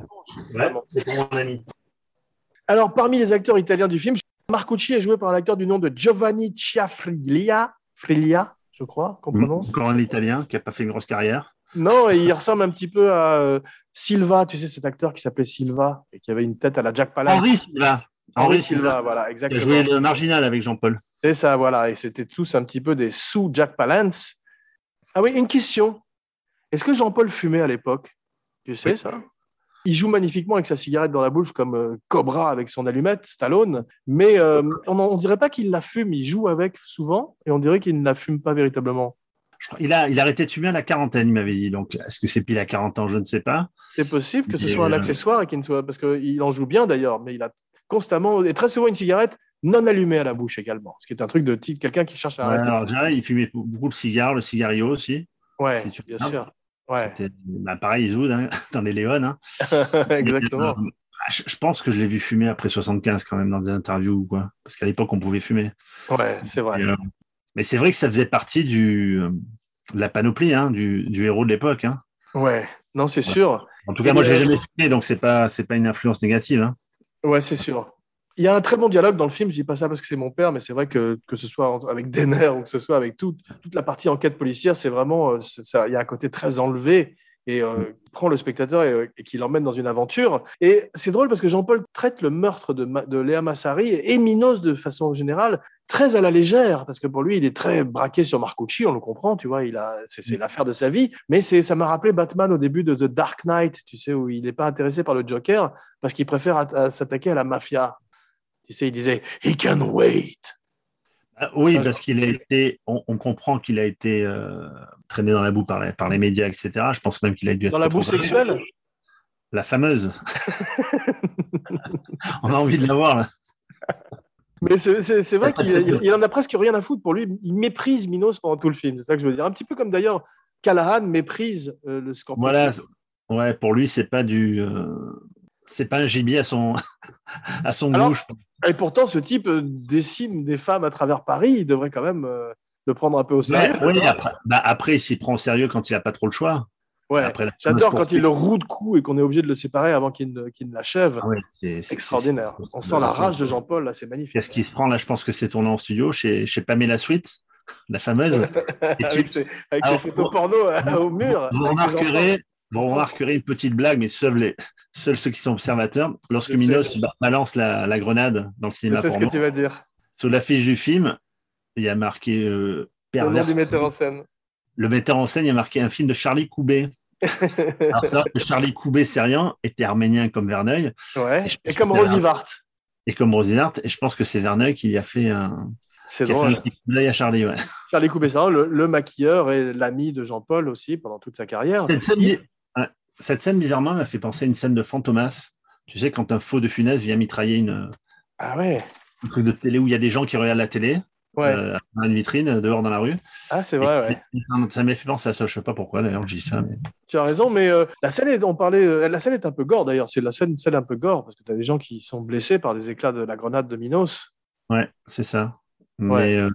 Ouais, c'est pour mon ami. Alors, parmi les acteurs italiens du film, Marcucci est joué par un acteur du nom de Giovanni Ciafriglia, Friglia, je crois qu'on prononce. Encore un Italien qui n'a pas fait une grosse carrière. Non, et il ressemble un petit peu à euh, Silva, tu sais, cet acteur qui s'appelle Silva et qui avait une tête à la Jack Palance. Henri Silva. Henri Silva, voilà, Qui a exactement. joué le marginal avec Jean-Paul. C'est ça, voilà. Et c'était tous un petit peu des sous Jack Palance. Ah oui, une question. Est-ce que Jean-Paul fumait à l'époque? Tu sais Oui. ça? Il joue magnifiquement avec sa cigarette dans la bouche comme euh, Cobra avec son allumette, Stallone. Mais euh, on ne dirait pas qu'il la fume. Il joue avec souvent et on dirait qu'il ne la fume pas véritablement. Je crois- Il a, il a arrêté de fumer à la quarantaine, il m'avait dit. Donc, est-ce que c'est pile à 40 ans? Je ne sais pas. C'est possible que ce Et, soit un euh, accessoire et qu'il ne soit parce qu'il en joue bien d'ailleurs, mais il a constamment et très souvent une cigarette non allumée à la bouche également, ce qui est un truc de type quelqu'un qui cherche à Ouais, rester. alors, déjà, il fumait beaucoup le cigare, le cigario aussi. Ouais, si bien sûr. Ouais, C'était bah, pareil, Zoud, hein, dans les Léon. hein. exactement. Euh, je, je pense que je l'ai vu fumer après 75 quand même dans des interviews ou quoi. Parce qu'à l'époque, on pouvait fumer. Ouais, c'est vrai. Et, euh, mais c'est vrai que ça faisait partie du, euh, de la panoplie hein, du, du héros de l'époque. hein. Ouais, non, c'est sûr. En tout cas, Et, moi, j'ai euh, jamais fumé, donc pas c'est pas une influence négative. hein. Ouais, c'est sûr. Il y a un très bon dialogue dans le film. Je dis pas ça parce que c'est mon père, mais c'est vrai que que ce soit avec Denner ou que ce soit avec tout- toute la partie enquête policière, c'est vraiment euh, ça. Il y a un côté très enlevé et euh, il prend le spectateur et, et qui l'emmène dans une aventure. Et c'est drôle parce que Jean-Paul traite le meurtre de, de Léa Massari et Minos de façon générale très à la légère parce que pour lui, il est très braqué sur Marcucci. On le comprend, tu vois. Il a c'est c'est l'affaire de sa vie. Mais c'est ça m'a rappelé Batman au début de The Dark Knight, tu sais, où il n'est pas intéressé par le Joker parce qu'il préfère s'attaquer à la mafia. Tu sais, il disait He can wait. Ah, oui, parce qu'il a été, on, on comprend qu'il a été euh, traîné dans la boue par les, par les médias, etc. Je pense même qu'il a dû être Dans la boue sexuelle? La fameuse. on a envie de la voir. Là. Mais c'est- vrai qu'il il- il en a presque rien à foutre pour lui. Il méprise Minos pendant tout le film. C'est ça que je veux dire. Un petit peu comme d'ailleurs Callahan méprise euh, le Scorpion. Voilà. Ouais, pour lui, c'est pas du, euh, c'est pas un gibier à son, à son Alors, goût. Et pourtant, ce type euh, décime des femmes à travers Paris. Il devrait quand même euh, le prendre un peu au sérieux. Ouais, oui, après, bah, après, il s'y prend au sérieux quand il a pas trop le choix. Ouais. J'adore quand il le roue de coups et qu'on est obligé de le séparer avant qu'il ne, l'achève. Ah ouais, c'est- Extraordinaire. On sent la rage de Jean-Paul, là, c'est magnifique. Qu'est-ce qui se prend là? Je pense que c'est tourné en studio chez, chez Pamela Sweet, la fameuse. Avec tu- ses, avec ses Alors, photos porno euh, au mur. Vous avec remarquerez, vous remarquerez une petite blague, mais seuls, les, seuls ceux qui sont observateurs, lorsque. Minos ba- balance la, la grenade dans le cinéma sais ce que tu vas dire. sur l'affiche du film, il y a marqué euh, Le metteur en scène. Le metteur en scène, il y a marqué un film de Charlie Coubet. Alors ça, Charlie Coubet, c'est rien, était arménien comme Verneuil, Ouais. Et comme c'est un- Vart. et comme Rosinart, et je pense que c'est Verneuil qui y a fait un, C'est a fait drôle. un petit coup d'œil à Charlie. Ouais. Charlie Coubessin, le, le maquilleur et l'ami de Jean-Paul aussi pendant toute sa carrière. Cette scène, ouais, cette scène, bizarrement, m'a fait penser à une scène de Fantomas. Tu sais, quand un faux de Funès vient mitrailler une, Ah ouais. un truc de télé où il y a des gens qui regardent la télé Ouais. euh, dans une vitrine, dehors dans la rue. Ah, c'est vrai, ouais. Ça m'a fait penser à ça. Je sais pas pourquoi d'ailleurs, je dis ça. Mais... Tu as raison, mais euh, la scène est, on parlait, euh, la scène est un peu gore d'ailleurs. C'est la scène, celle un peu gore parce que tu as des gens qui sont blessés par des éclats de la grenade de Minos. Ouais, c'est ça. Mais, euh,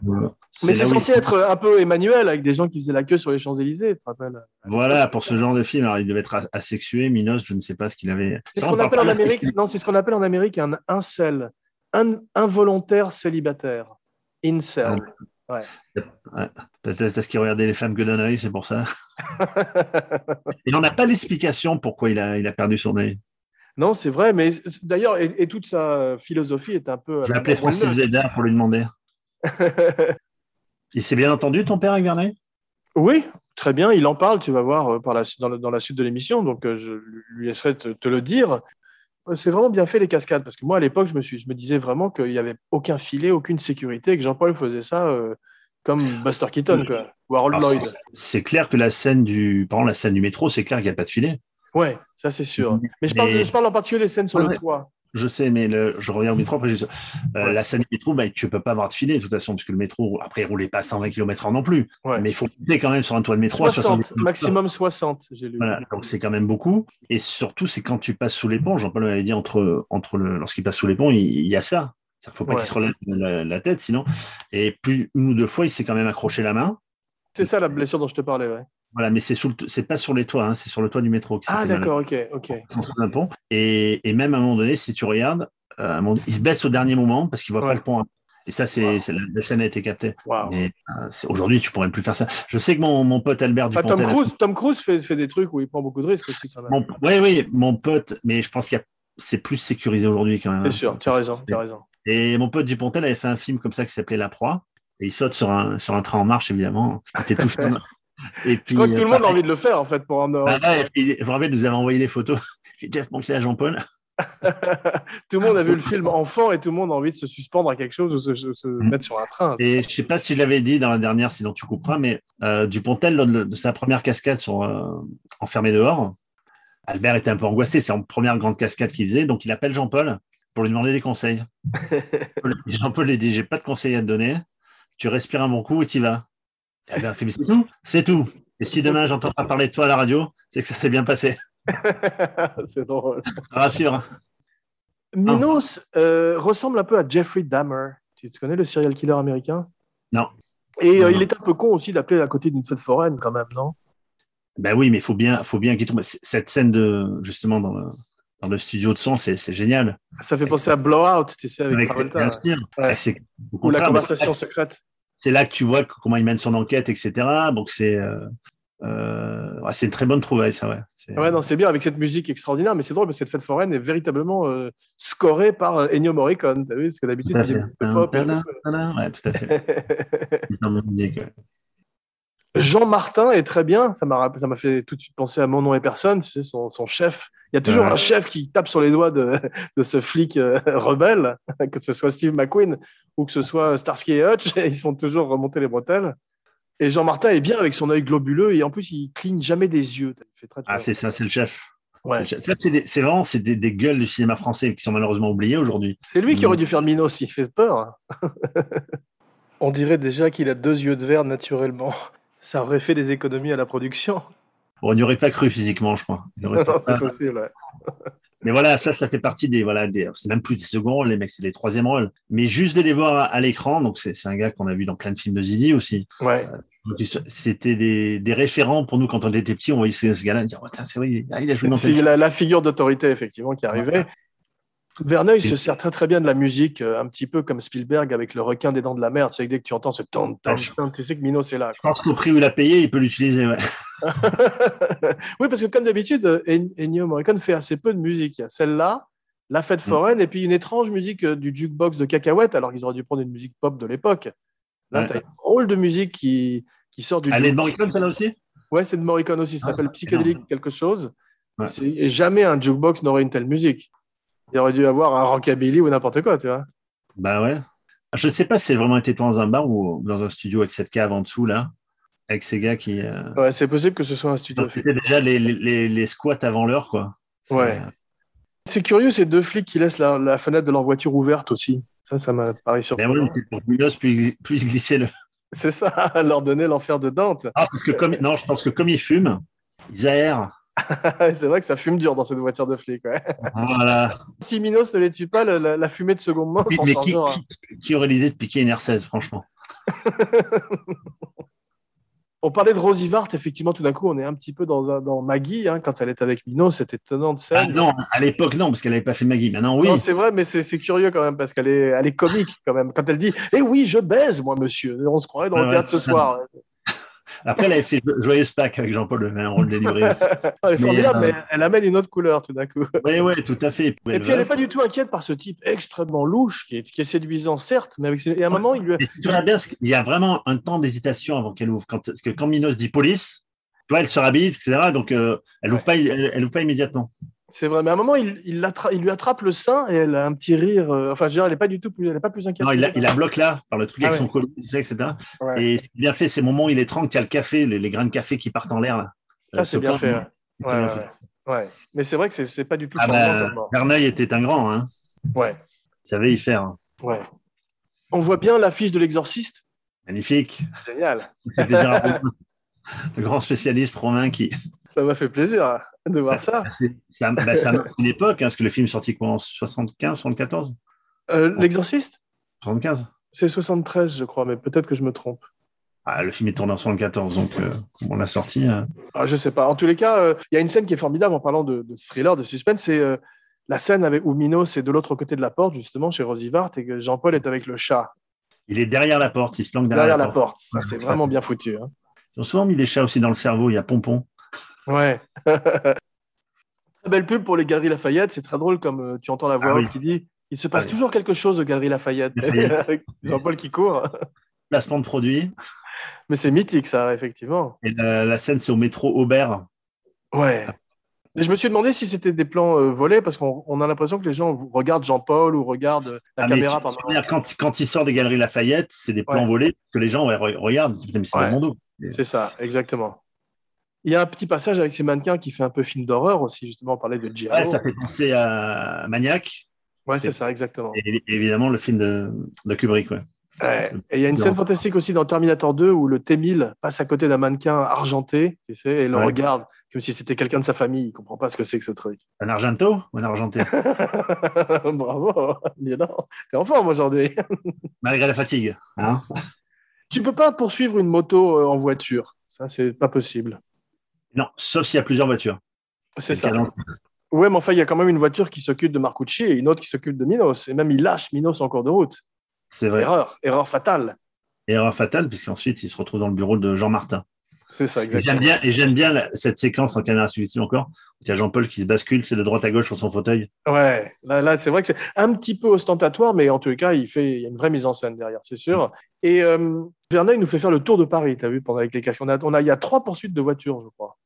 Mais c'est censé il- être un peu Emmanuel avec des gens qui faisaient la queue sur les Champs-Élysées, tu te rappelles Voilà, pour ce genre de film, alors il devait être a- asexué, Minos, je ne sais pas ce qu'il avait. C'est ce qu'on appelle en Amérique. Non, ce qu'on appelle en Amérique un incel, un involontaire célibataire, incel. Peut-être parce qu'il regardait les femmes que d'un œil, c'est pour ça. Et on n'a pas l'explication pourquoi il a, il a perdu son œil. non, c'est vrai, mais d'ailleurs, et, et toute sa philosophie est un peu. Je vais appeler Francis Védard pour lui demander. Il s'est bien entendu, ton père, avec Vernet oui, très bien, il en parle, tu vas voir euh, par la, dans, la suite de l'émission, donc euh, je lui laisserai te, te le dire. Euh, C'est vraiment bien fait les cascades, parce que moi à l'époque, je me, suis, je me disais vraiment qu'il n'y avait aucun filet, aucune sécurité, et que Jean-Paul faisait ça euh, comme Buster Keaton, quoi, ou Harold Alors, Lloyd. C'est clair que la scène du, par exemple, la scène du métro, c'est clair qu'il n'y a pas de filet. Ouais, ça c'est sûr. Mais je parle, Mais- je parle en particulier des scènes sur le Ouais. toit. Je sais, mais le- je reviens au métro. Après, je- euh, Ouais. La scène du métro, bah, tu peux pas avoir de filet de toute façon, puisque le métro, après, il roulait pas à 120 km/h non plus. Ouais. Mais il faut monter quand même sur un toit de métro à 60, 70 maximum 60, j'ai lu. Voilà, donc c'est quand même beaucoup. Et surtout, c'est quand tu passes sous les ponts. Jean-Paul m'avait dit entre, entre le, lorsqu'il passe sous les ponts, il, il y a ça. Il ne faut pas Ouais. qu'il se relève la, la tête, sinon. Et plus une ou deux fois, il s'est quand même accroché la main. C'est ça la blessure dont je te parlais, ouais. Voilà, mais c'est sous le- c'est pas sur les toits, hein, c'est sur le toit du métro. Ah d'accord, ok, ok. Un pont. Et, et même à un moment donné, si tu regardes, euh, moment- il se baisse au dernier moment parce qu'il voit Ouais. pas le pont. Et ça, c'est Wow. c'est- la, la scène a été captée. Mais euh, c'est- aujourd'hui, tu pourrais plus faire ça. Je sais que mon, mon pote Albert Enfin, Tom Dupontel. Cruise, Tom Cruise fait, fait des trucs où il prend beaucoup de risques aussi quand même. Mon, oui, oui, mon pote, mais je pense qu'il y a- c'est plus sécurisé aujourd'hui quand même. C'est hein. sûr, tu as raison, tu as raison. Et mon pote Dupontel avait fait un film comme ça qui s'appelait La Proie. Et il saute sur un, sur un train en marche, évidemment. Il était tout. Et puis, Je crois que tout le euh, monde a envie de le faire en fait pour Ah ouais, et puis, je me rappelle, nous avait envoyé les photos. J'ai Jeff montré à Jean-Paul. Tout le monde a vu le film enfant et tout le monde a envie de se suspendre à quelque chose ou se, se- Mm. mettre sur un train. Et je sais pas si je l'avais dit dans la dernière, sinon tu couperas, mais euh, Dupontel, lors de, sa première cascade sur, euh, enfermé dehors, Albert était un peu angoissé. C'est en première grande cascade qu'il faisait. Donc il appelle Jean-Paul pour lui demander des conseils. Jean-Paul lui dit J'ai pas de conseils à te donner. Tu respires un bon coup et tu vas. Fait Mais c'est tout C'est tout. Et si demain j'entends pas parler de toi à la radio, c'est que ça s'est bien passé. C'est drôle. Te rassure. Minos euh, ressemble un peu à Jeffrey Dahmer. Tu tu connais le serial killer américain? Non. Et euh, Non. il est un peu con aussi d'appeler à côté d'une fête foraine quand même, non? Ben oui, mais il faut bien, faut bien qu'il tombe. Cette scène de justement dans le, dans le studio de son, c'est génial. Ça fait penser à Blowout, tu sais, avec, Avec- Travolta. bien. Ouais. Ou la conversation secrète. C'est là que tu vois comment il mène son enquête, etc. Donc c'est euh, euh, ouais, c'est une très bonne trouvaille, ça. Ouais. C'est- Ouais, non, c'est bien avec cette musique extraordinaire, mais c'est drôle, parce que cette fête foraine est véritablement euh, scorée par euh, Ennio Morricone. T'as vu Parce que d'habitude, fait. pop. tout. tada, Ouais, tout à fait. Jean Martin est très bien. Ça m'a rappelé- ça m'a fait tout de suite penser à Mon nom et personne, tu sais, son, son chef. Il y a toujours Ouais. un chef qui tape sur les doigts de, de ce flic euh, rebelle, que ce soit Steve McQueen ou que ce soit Starsky et Hutch. Ils se font toujours remonter les bretelles. Et Jean Martin est bien avec son œil globuleux et en plus, il cligne jamais des yeux. Il fait très, très Ah, c'est ça, c'est le chef. Ouais. C'est vraiment c'est des, des gueules du cinéma français qui sont malheureusement oubliées aujourd'hui. C'est lui qui Mm. aurait dû faire Minos, il fait peur. On dirait déjà qu'il a deux yeux de verre naturellement. Ça aurait fait des économies à la production. On n'y aurait pas cru physiquement, je crois. Non, pas- c'est possible. ouais. Mais voilà, ça, ça fait partie des, voilà, des, c'est même plus des seconds rôles, les mecs, c'est des troisièmes rôles. Mais juste de les voir à, à l'écran, donc c'est, un gars qu'on a vu dans plein de films de Zidi aussi. Ouais. Donc, c'était des, des référents pour nous quand on était petits, on voyait ce, gars-là, dire, oh, c'est vrai, il a joué dans. La, la figure d'autorité, effectivement, qui arrivait. Verneuil se sert très très bien de la musique, euh, un petit peu comme Spielberg avec le requin des dents de la mer. Tu sais, que dès que tu entends ce ton, ton, tu sais que Minos est là. Je pense qu'au prix où il a payé, il peut l'utiliser, ouais. oui, parce que comme d'habitude, euh, En- Ennio Morricone fait assez peu de musique. Il y a celle-là, La Fête Mm. foraine, et puis une étrange musique euh, du jukebox de cacahuètes, alors qu'ils auraient dû prendre une musique pop de l'époque. Là, tu as une drôle de musique qui, qui sort du Elle est de. Morricone, celle-là aussi? Ouais, c'est de Morricone aussi. Ça Ah, s'appelle Psychédélique énorme. quelque chose. C'est- Et jamais un jukebox n'aurait une telle musique. Il aurait dû avoir un rockabilly ou n'importe quoi, tu vois. Bah ouais. Je ne sais pas si c'est vraiment été toi dans un bar ou dans un studio avec cette cave en dessous, là, avec ces gars qui. euh, Ouais, c'est possible que ce soit un studio. C'était déjà les, les, les, squats avant l'heure, quoi. Ouais. C'est curieux, ces deux flics qui laissent la, la fenêtre de leur voiture ouverte aussi. Ça, ça m'a paru Ben surprenant. oui, c'est pour que puisse, puisse glisser le. C'est ça, leur donner l'enfer de Dante. Ah, parce que comme. Non, je pense que comme ils fument, ils aèrent. c'est vrai que ça fume dur dans cette voiture de flic. Ouais. Voilà. Si Minos ne les tue pas, la, fumée de seconde main s'en Mais qui, chargera. qui- qui aurait l'idée de piquer une R16, franchement? On parlait de Rosie Vart, effectivement, tout d'un coup, on est un petit peu dans, un- dans Maggie, hein, quand elle est avec Minos, cette étonnante Ah scène. Non, à l'époque, non, parce qu'elle n'avait pas fait Maggie. Maintenant, oui. Non, c'est vrai, mais c'est c'est curieux quand même, parce qu'elle est, elle est comique quand même. Quand elle dit Eh oui, je baise, moi, monsieur. On se croirait dans le théâtre ouais. ce soir. Après, elle avait fait Joyeuse Pâques avec Jean-Paul Le un rôle délivré. Elle est Mais, formidable, euh, mais elle amène une autre couleur tout d'un coup. Oui, oui, tout à fait. Et puis elle n'est pas du tout inquiète par ce type extrêmement louche, qui est, qui est séduisant, certes, mais avec ses... Et à un moment, il lui a... Et tu vois bien, il y a vraiment un temps d'hésitation avant qu'elle ouvre. Quand, parce que quand Minos dit police, tu vois, elle se rhabille, etc. Donc, euh, elle n'ouvre pas, elle, elle ouvre pas immédiatement. C'est vrai, mais à un moment, il, il, l'attra- il lui attrape le sein et elle a un petit rire. euh, Enfin, je veux dire, elle n'est pas du tout plus, elle est pas plus inquiète. Non, il, la, il la bloque là, par le truc Ah avec ouais. son collier, etc. Ouais. Et c'est bien fait, ces moments où il est tranquille, il y a le café, les, les grains de café qui partent en l'air. là. Ça, Euh, c'est ce bien fait. ouais. bien fait. Mais c'est vrai que c'est, pas du tout Ah bah. Verneuil était un grand, hein. Ouais, Il savait y faire. hein. ouais. On voit bien l'affiche de l'exorciste. Magnifique. Génial. Ça fait plaisir à beaucoup. Le grand spécialiste romain qui. Ça m'a fait plaisir de voir ça. Ça, bah, ça marque une époque, hein, parce que le film est sorti quoi, en 75, 74 Euh, l'exorciste? 75 C'est 73, je crois, mais peut-être que je me trompe. ah, Le film est tourné en 74, donc euh, on l'a sorti. euh, Ah, je sais pas. En tous les cas, euh, il y a une scène qui est formidable en parlant de, de thriller, de suspense. C'est la scène avec, où Minos est de l'autre côté de la porte, justement, chez Rosie Vart, et que Jean-Paul est avec le chat Il est derrière la porte, il se planque derrière, derrière la, porte. porte. Ça, c'est vraiment bien foutu. hein. Ils ont souvent mis les chats aussi dans le cerveau, il y a Pompon. Ouais. Très belle pub pour les Galeries Lafayette. C'est très drôle comme euh, tu entends la voix Ah oui. off qui dit Il se passe Ah oui. toujours quelque chose aux Galeries Lafayette. Avec Jean-Paul qui court. Placement de produit. Mais c'est mythique, ça, effectivement. Et la, la scène, c'est au métro Aubert. Ouais. Et je me suis demandé si c'était des plans euh, volés parce qu'on on a l'impression que les gens regardent Jean-Paul ou regardent euh, la Ah, caméra tu- pendant. c'est-à-dire, quand, quand il sort des galeries Lafayette, c'est des plans Ouais. volés que les gens ouais, re- regardent. Ouais. C'est ça, exactement. Il y a un petit passage avec ces mannequins qui fait un peu film d'horreur aussi, justement, on parlait de. Ouais, ça fait penser à Maniac. Ouais, c'est ça, exactement. Et évidemment, le film de, de Kubrick. Ouais. Ouais. Et il y a une scène fantastique aussi dans Terminator 2 où le T-1000 passe à côté d'un mannequin argenté, tu sais, et le Ouais. regarde comme si c'était quelqu'un de sa famille. Il comprend pas ce que c'est que ce truc. Un Argento ou un Argenté? Bravo. T'es en forme aujourd'hui. Malgré la fatigue. hein. Tu peux pas poursuivre une moto euh, en voiture. Ça, c'est pas possible. Non, sauf s'il y a plusieurs voitures. C'est ça. Ouais, mais enfin, il y a quand même une voiture qui s'occupe de Marcucci et une autre qui s'occupe de Minos. Et même, il lâche Minos en cours de route. C'est vrai. Erreur, erreur fatale. Erreur fatale, puisqu'ensuite, il se retrouve dans le bureau de Jean Martin. C'est ça, Et J'aime exactement. bien, et j'aime bien la- cette séquence en caméra subjective encore. où Il y a Jean-Paul qui se bascule, c'est de droite à gauche sur son fauteuil. Ouais, là, là c'est vrai que c'est un petit peu ostentatoire, mais en tout cas, il, fait, il y a une vraie mise en scène derrière, c'est sûr. Et euh, Verneuil nous fait faire le tour de Paris, tu as vu, pendant avec les casques. On a, on a, il y a trois poursuites de voitures, je crois.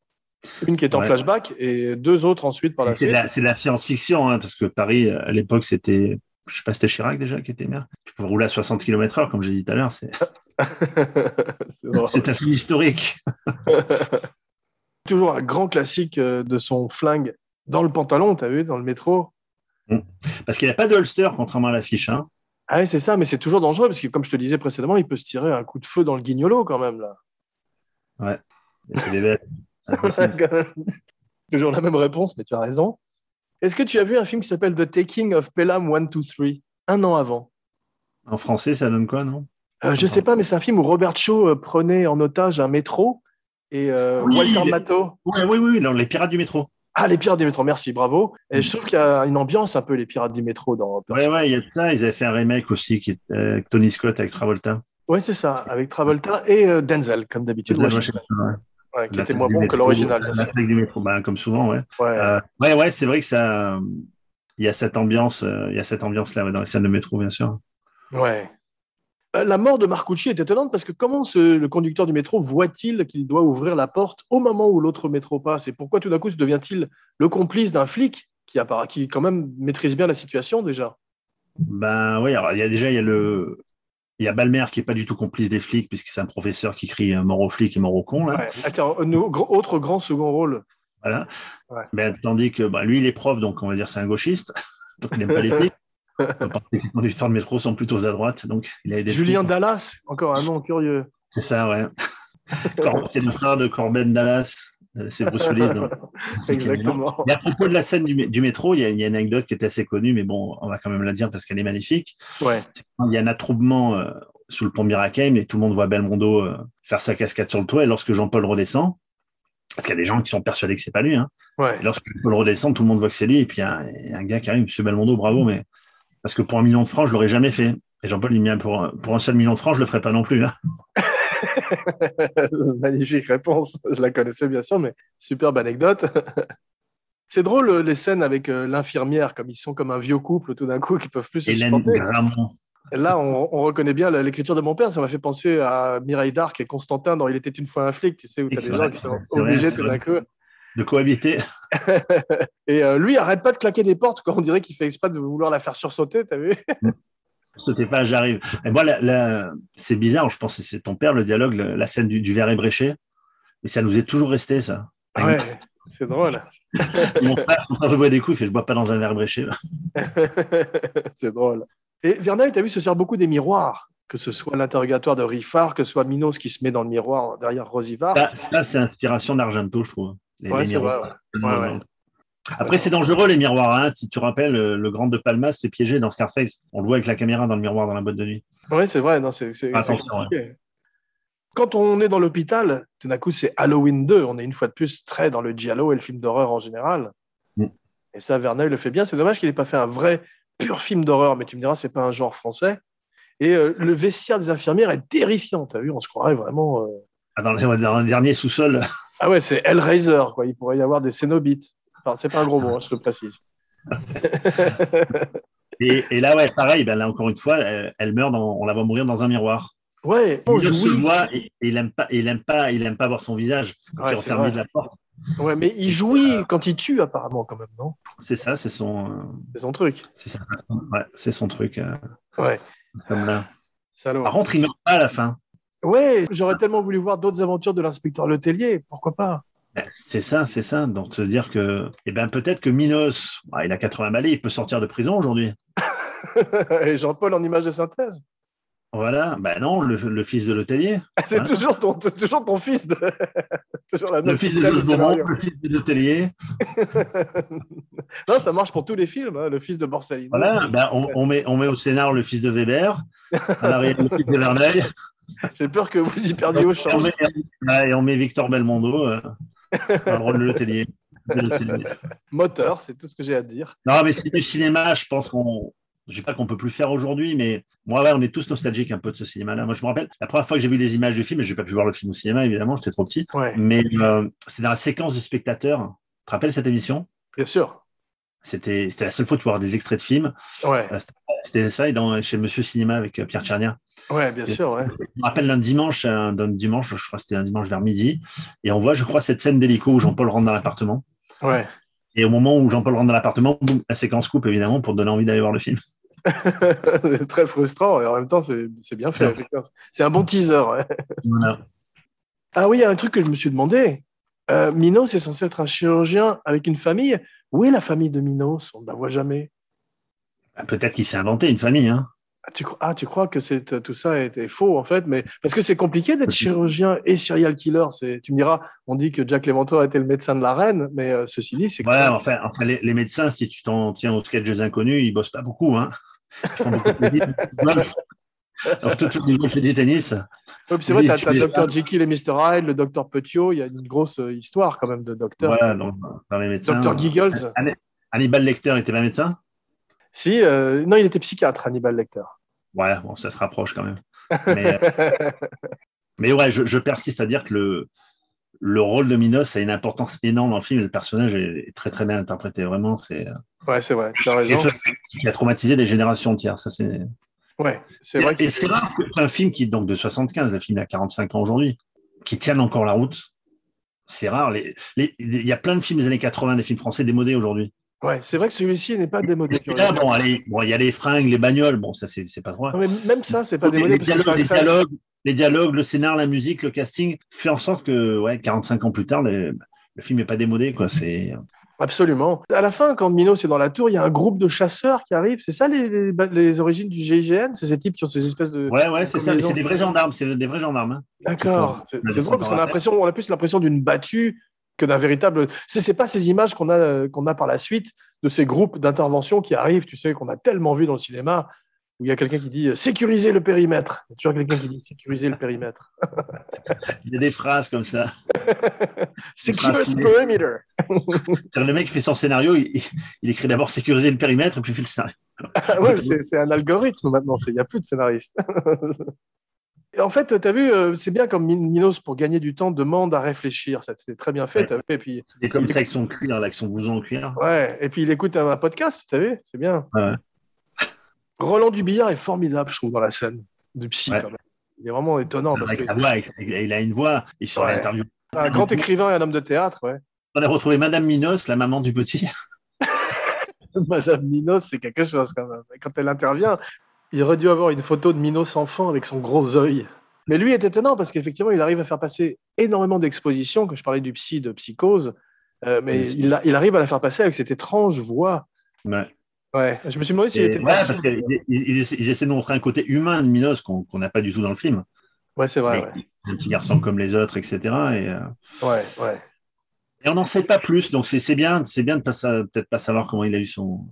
Une qui est en Ouais. flashback et deux autres ensuite par la suite. la, c'est de la science-fiction, hein, parce que Paris, à l'époque, c'était. Je sais pas, c'était Chirac déjà qui était maire. Tu pouvais rouler à 60 km/h, comme j'ai dit tout à l'heure. C'est un film historique. Toujours un grand classique euh, de son flingue dans le pantalon, tu as vu, dans le métro. Parce qu'il n'y a pas de holster, contrairement à l'affiche. Hein. Ah ouais, c'est ça, mais c'est toujours dangereux parce que, comme je te disais précédemment, il peut se tirer un coup de feu dans le guignolo quand même. Là. C'est des impossible. toujours la même réponse, mais tu as raison. Est-ce que tu as vu un film qui s'appelle The Taking of Pelham 123 un an avant? En français, ça donne quoi, non? Euh, Je sais pas, mais c'est un film où Robert Shaw euh, prenait en otage un métro et euh, Oui, Walter Matthau. Oui, oui, oui, dans Les Pirates du métro. Ah, les pirates du métro, merci, bravo. Et Mm. je trouve qu'il y a une ambiance un peu les pirates du métro dans. Ouais, ouais, il y a ça. Ils avaient fait un remake aussi qui est avec Tony Scott avec Travolta. Ouais, c'est ça, avec Travolta et euh, Denzel, comme d'habitude. Ouais. Ouais, qui était moins bon que l'original, du métro, bah, comme souvent, ouais. Ouais. Euh, ouais, ouais, c'est vrai que ça. Il y a cette ambiance, euh, il y a cette ambiance-là ouais, dans les scènes de métro, bien sûr. Ouais. Euh, La mort de Marcucci est étonnante parce que comment ce- le conducteur du métro voit-il qu'il doit ouvrir la porte au moment où l'autre métro passe? Et pourquoi tout d'un coup devient-il le complice d'un flic qui, appara- qui quand même maîtrise bien la situation déjà? Ben oui, alors il y a déjà il y a le il y a Balmer qui est pas du tout complice des flics puisque c'est un professeur qui crie euh, mort aux flics et mort aux cons là. Ouais. Attends, un au- gr- autre grand second rôle. Voilà. Ouais. Ben, tandis que bah, lui il est prof donc on va dire c'est un gauchiste donc il n'aime pas les flics. Les conducteurs de métro sont plutôt à droite donc il a des Julien flics. Dallas, encore un nom curieux. C'est ça ouais. C'est le frère de Corben Dallas C'est Bruce Willis. dans- Exactement. Et à propos de la scène du, mé- du métro, il y, a, il y a une anecdote qui est assez connue, mais bon, on va quand même la dire parce qu'elle est magnifique. Ouais. Il y a un attroupement euh, sous le pont Mirakeim et tout le monde voit Belmondo euh, faire sa cascade sur le toit. Et lorsque Jean-Paul redescend, parce qu'il y a des gens qui sont persuadés que c'est pas lui, hein, Ouais. et lorsque Paul redescend, tout le monde voit que c'est lui. Et puis il y, a un- gars qui arrive, Monsieur Belmondo, bravo, mais parce que pour un million de francs, je l'aurais jamais fait. Et Jean-Paul, il me dit, pour, un- pour un seul million de francs, je le ferai pas non plus. hein. Magnifique réponse. Je la connaissais bien sûr, mais superbe anecdote. C'est drôle euh, les scènes avec euh, l'infirmière, comme ils sont comme un vieux couple tout d'un coup qui peuvent plus se supporter. Là, on, on reconnaît bien l'écriture de mon père. Ça m'a fait penser à Mireille d'Arc et Constantin dans Il était une fois un flic, tu sais, où tu as des gens qui sont vrai, obligés tout d'un coup. de cohabiter. Et euh, lui, arrête pas de claquer des portes quand on dirait qu'il fait exprès de vouloir la faire sursauter, t'as vu? C'était pas j'arrive. Et moi, la- la- c'est bizarre, je pense que c'est ton père, le dialogue, la scène du, du verre ébréché. Mais ça nous est toujours resté, ça. Ouais, c'est drôle. Mon frère, quand je bois des coups, il fait Je bois pas dans un verre bréché. c'est drôle. Et Verneuil, tu as vu, se sert beaucoup des miroirs, que ce soit l'interrogatoire de Riffard, que ce soit Minos qui se met dans le miroir derrière Rosivart. Ça, ça, c'est inspiration d'Argento, je trouve. Les- Ouais, les vrai. ouais. Après, c'est dangereux, les miroirs. hein. Si tu rappelles, le, le grand de Palma se fait piéger dans Scarface. On le voit avec la caméra dans le miroir dans la boîte de nuit. Ouais, c'est vrai. Non, c'est, c'est- Attention, c'est compliqué. Quand on est dans l'hôpital, tout d'un coup, c'est Halloween 2. On est une fois de plus très dans le giallo et le film d'horreur en général. Mm. Et ça, Verneuil le fait bien. C'est dommage qu'il n'ait pas fait un vrai pur film d'horreur, mais tu me diras, c'est pas un genre français. Et euh, le vestiaire des infirmières est terrifiant. Tu as vu, on se croirait vraiment. euh, Ah, Dans, le, dans le dernier sous-sol, Ah ouais, c'est Hellraiser, quoi. Il pourrait y avoir des Cénobites. C'est pas un gros mot, hein, je le précise. et, et là, ouais, pareil, ben là, encore une fois, elle, elle meurt, dans- on la voit mourir dans un miroir. Ouais, on il se voit et, et il aime pas, il aime pas, il aime pas voir son visage. Ouais, est enfermé de la porte. Ouais, mais il jouit quand il tue, apparemment, quand même, non? C'est ça, c'est son, euh, C'est son truc. c'est façon- ouais, c'est son truc. euh, Ouais, comme là. salaud. Par contre, il meurt pas à la fin. Ouais, j'aurais tellement voulu voir d'autres aventures de l'inspecteur Letellier. Pourquoi pas? C'est ça, c'est ça. Donc, se dire que, eh ben, peut-être que Minos, bah, il a 80 balais, il peut sortir de prison aujourd'hui. Et Jean-Paul en image de synthèse. Voilà. Ben non, le, le fils de l'hôtelier. C'est toujours, ton, toujours ton fils. De... toujours la Le fils de le fils de l'hôtelier. non, ça marche pour tous les films. hein, Le fils de Borsalino. Voilà. Ben, on, on met, on met au scénar le fils de Weber, à l'arrière le fils de Verneuil, J'ai peur que vous y perdiez au ouais, et on met Victor Belmondo euh, le rôle de l'hôtelier. De l'hôtelier. Moteur, c'est tout ce que j'ai à dire. Non, mais c'est du cinéma, je pense qu'on. Je sais pas qu'on peut plus faire aujourd'hui, mais moi, ouais, on est tous nostalgiques un peu de ce cinéma-là. Moi, je me rappelle, la première fois que j'ai vu les images du film, et j'ai pas pu voir le film au cinéma, évidemment, j'étais trop petit, Ouais, mais euh, c'est dans la séquence du spectateur. Tu te rappelles cette émission? Bien sûr. C'était c'était la seule fois de voir des extraits de films. Ouais, C'était ça, et dans, chez Monsieur Cinéma avec euh, Pierre Tchernia. ouais, bien sûr. Ouais. Je me rappelle d'un dimanche, un, d'un dimanche, je crois que c'était un dimanche vers midi, et on voit, je crois, cette scène d'hélico où Jean-Paul rentre dans l'appartement. ouais. Et au moment où Jean-Paul rentre dans l'appartement, boum, la séquence coupe, évidemment, pour donner envie d'aller voir le film. c'est très frustrant et en même temps, c'est c'est bien fait. C'est- un bon teaser. ouais. Voilà. Ah oui, il y a un truc que je me suis demandé. Euh, Minos est censé être un chirurgien avec une famille. Où est la famille de Minos? On ne la voit jamais. Bah, Peut-être qu'il s'est inventé une famille, hein. Ah, tu, ah, tu crois que c'est, tout ça était faux, en fait mais Parce que c'est compliqué d'être chirurgien et serial killer. C'est, tu me diras, on dit que Jack Léventreur était le médecin de la reine, mais euh, ceci dit, c'est... Ouais, même- enfin, enfin, les, les médecins, si tu t'en tiens aux sketchs des inconnus, ils bossent pas beaucoup, hein. Ils font beaucoup de. Alors, tout, golf et du tennis. Puis c'est vrai, Oui, tu as, es- Dr Jekyll et Mr Hyde, le Dr Petiot, il y a une grosse euh, histoire quand même de docteur. Voilà, donc, les médecins. Dr Giggles. Hannibal Lecter était pas médecin? Si, euh, non, il était psychiatre, Hannibal Lecter. Ouais, bon, ça se rapproche quand même. Mais, euh, mais ouais, je, je persiste à dire que le, le rôle de Minos a une importance énorme dans le film et le personnage est très très bien interprété. Vraiment, c'est euh, ouais, c'est vrai, tu as raison. qui a traumatisé des générations entières. Ça, c'est Ouais, c'est vrai Et que c'est rare qu'un film qui est donc de 75, le film a 45 ans aujourd'hui, qui tienne encore la route. C'est rare. Les- les- Il y a plein de films des années 80, des films français démodés aujourd'hui. Ouais, c'est vrai que celui-ci n'est pas démodé. Là, bon, allez, bon, il y a les fringues, les bagnoles, bon, ça c'est pas. Non, mais même ça, c'est pas les, démodé. les parce que dialogues, les ça- dialogues, les dialogues, le scénar, la musique, le casting fait en sorte que, ouais, 45 ans plus tard, le, le film n'est pas démodé, quoi. C'est Absolument. À la fin, quand Minos est dans la tour, il y a un groupe de chasseurs qui arrive. C'est ça les, les, les origines du GIGN C'est ces types qui ont ces espèces de. ouais, ouais, c'est ça. C'est des vrais gendarmes, c'est des vrais gendarmes. hein. D'accord. C'est drôle parce qu'on a on l'impression, on a plus l'impression d'une battue que d'un véritable. C'est pas ces images qu'on a qu'on a par la suite de ces groupes d'intervention qui arrivent, tu sais, qu'on a tellement vu dans le cinéma, où il y a quelqu'un qui dit euh, sécuriser le périmètre. Il y a toujours quelqu'un qui dit sécuriser le périmètre. Il y a des phrases comme ça. Secure the perimeter. Le mec qui fait son scénario, il, il écrit d'abord sécuriser le périmètre et puis il fait le scénario. Ouais, c'est un algorithme maintenant, il n'y a plus de scénariste. En fait, tu as vu, euh, c'est bien comme Min- Minos, pour gagner du temps, demande à réfléchir. Ça, c'est très bien fait. Ouais. vu Et puis, C'est comme ça avec son cuir, avec son blouson en cuir. ouais. Et puis, il écoute un, un podcast, tu as vu C'est bien. Ouais. Roland Dubillard est formidable, je trouve, dans la scène du psy. Ouais. quand même. Il est vraiment étonnant parce que voix, il a une voix. Sur Ouais. l'interview, un grand écrivain et un homme de théâtre, ouais. on a retrouvé Madame Minos, la maman du petit. Madame Minos, c'est quelque chose quand même. Et quand elle intervient, il aurait dû avoir une photo de Minos enfant avec son gros œil. Mais lui est étonnant parce qu'effectivement, il arrive à faire passer énormément d'expositions, que je parlais du psy, de psychose, euh, mais Oui. il, a- il arrive à la faire passer avec cette étrange voix. Ouais. Ouais, je me suis demandé s'il était ouais, parce qu'ils ils essaient de montrer un côté humain de Minos qu'on n'a pas du tout dans le film. Ouais, c'est vrai. Un petit garçon comme les autres, etc. Et, euh, Ouais, ouais. et on n'en sait pas plus, donc c'est bien, c'est bien de peut-être pas savoir comment il a eu son,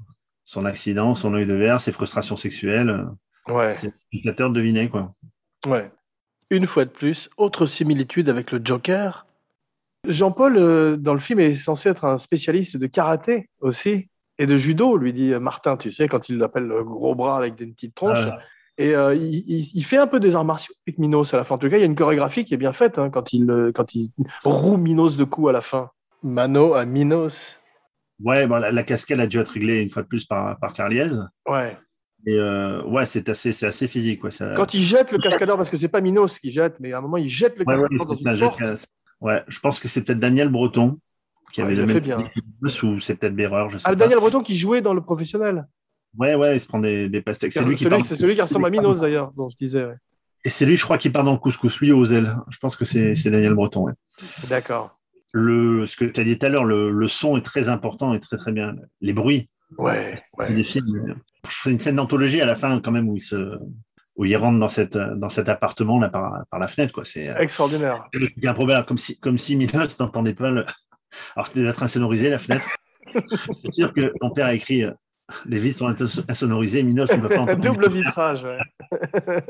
son accident, son œil de verre, ses frustrations sexuelles. ouais. C'est spectateur de deviner, quoi. Ouais. Une fois de plus, autre similitude avec le Joker. Jean-Paul, euh, dans le film, est censé être un spécialiste de karaté aussi, et de judo, lui dit Martin, tu sais, quand il l'appelle le gros bras avec des petites tronches. Ah, Et euh, il, il- il fait un peu des arts martiaux avec Minos à la fin. En tout cas, il y a une chorégraphie qui est bien faite hein, quand, il, euh, quand il roue Minos de coups à la fin. Mano à Minos. Ouais, bon, la, la cascade a dû être réglée une fois de plus par, par Carliez. Ouais. Et euh, ouais, c'est assez, c'est assez physique. Ouais, ça... Quand il jette le cascadeur, parce que c'est pas Minos qui jette, mais à un moment, il jette le Ouais, ouais, cascadeur dans c'est un une porte. casse. Ouais, je pense que c'est peut-être Daniel Breton qui Ouais, avait le même bien. ou c'est peut-être Berreur, je sais Ah, pas. Daniel Breton qui jouait dans le professionnel. Ouais, ouais, il se prend des, des pastèques. C'est lui qui C'est celui qui ressemble à Minos d'ailleurs, dont je disais. ouais. Et c'est lui, je crois, qui part dans le couscous, lui aux ailes. Je pense que c'est c'est Daniel Breton. ouais. D'accord. Le, ce que tu as dit tout à l'heure, le, le son est très important et très très bien. Les bruits Ouais, ouais. des films. Je fais une scène d'anthologie à la fin, quand même, où il se, où il rentre dans cette, dans cet appartement là par, par la fenêtre, quoi. C'est euh, Extraordinaire. truc improbable, comme si, comme si Minos n'entendait pas le. Alors c'était d'être insonorisé la fenêtre. Je suis sûr que ton père a écrit euh, les vitres sont inso- insonorisées, Minos ne peut pas entendre. Double vitrage, ouais.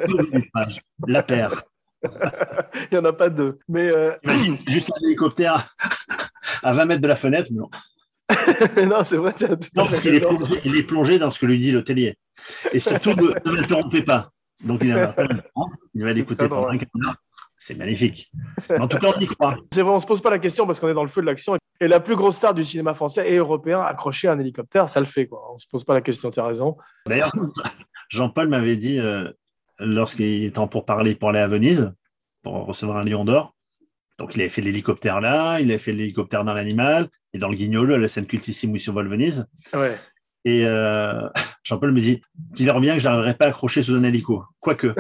Double vitrage. La paire. Il n'y en a pas deux. Mais euh, juste un hélicoptère à 20 mètres de la fenêtre. mais non. non, c'est vrai, tu as tout à Non, fait parce qu'il est, raison. plongé, il est plongé dans ce que lui dit l'hôtelier. Et surtout, ne ne l'interrompez pas. Donc, il va, il va l'écouter pendant un quart d'heure. C'est magnifique. En tout cas, on y croit. C'est vrai, on se pose pas la question parce qu'on est dans le feu de l'action. Et la plus grosse star du cinéma français et européen accrochée à un hélicoptère, ça le fait. Quoi. On se pose pas la question, tu as raison. D'ailleurs, Jean-Paul m'avait dit, euh, lorsqu'il était en pour parler pour aller à Venise, pour recevoir un lion d'or, donc il avait fait l'hélicoptère là, il avait fait l'hélicoptère dans l'animal, et dans le guignolo, la scène cultissime où il survole Venise. Ouais. Et euh, Jean-Paul me dit, tu verras bien que j'arriverai pas à accrocher sous un hélico. Quoique.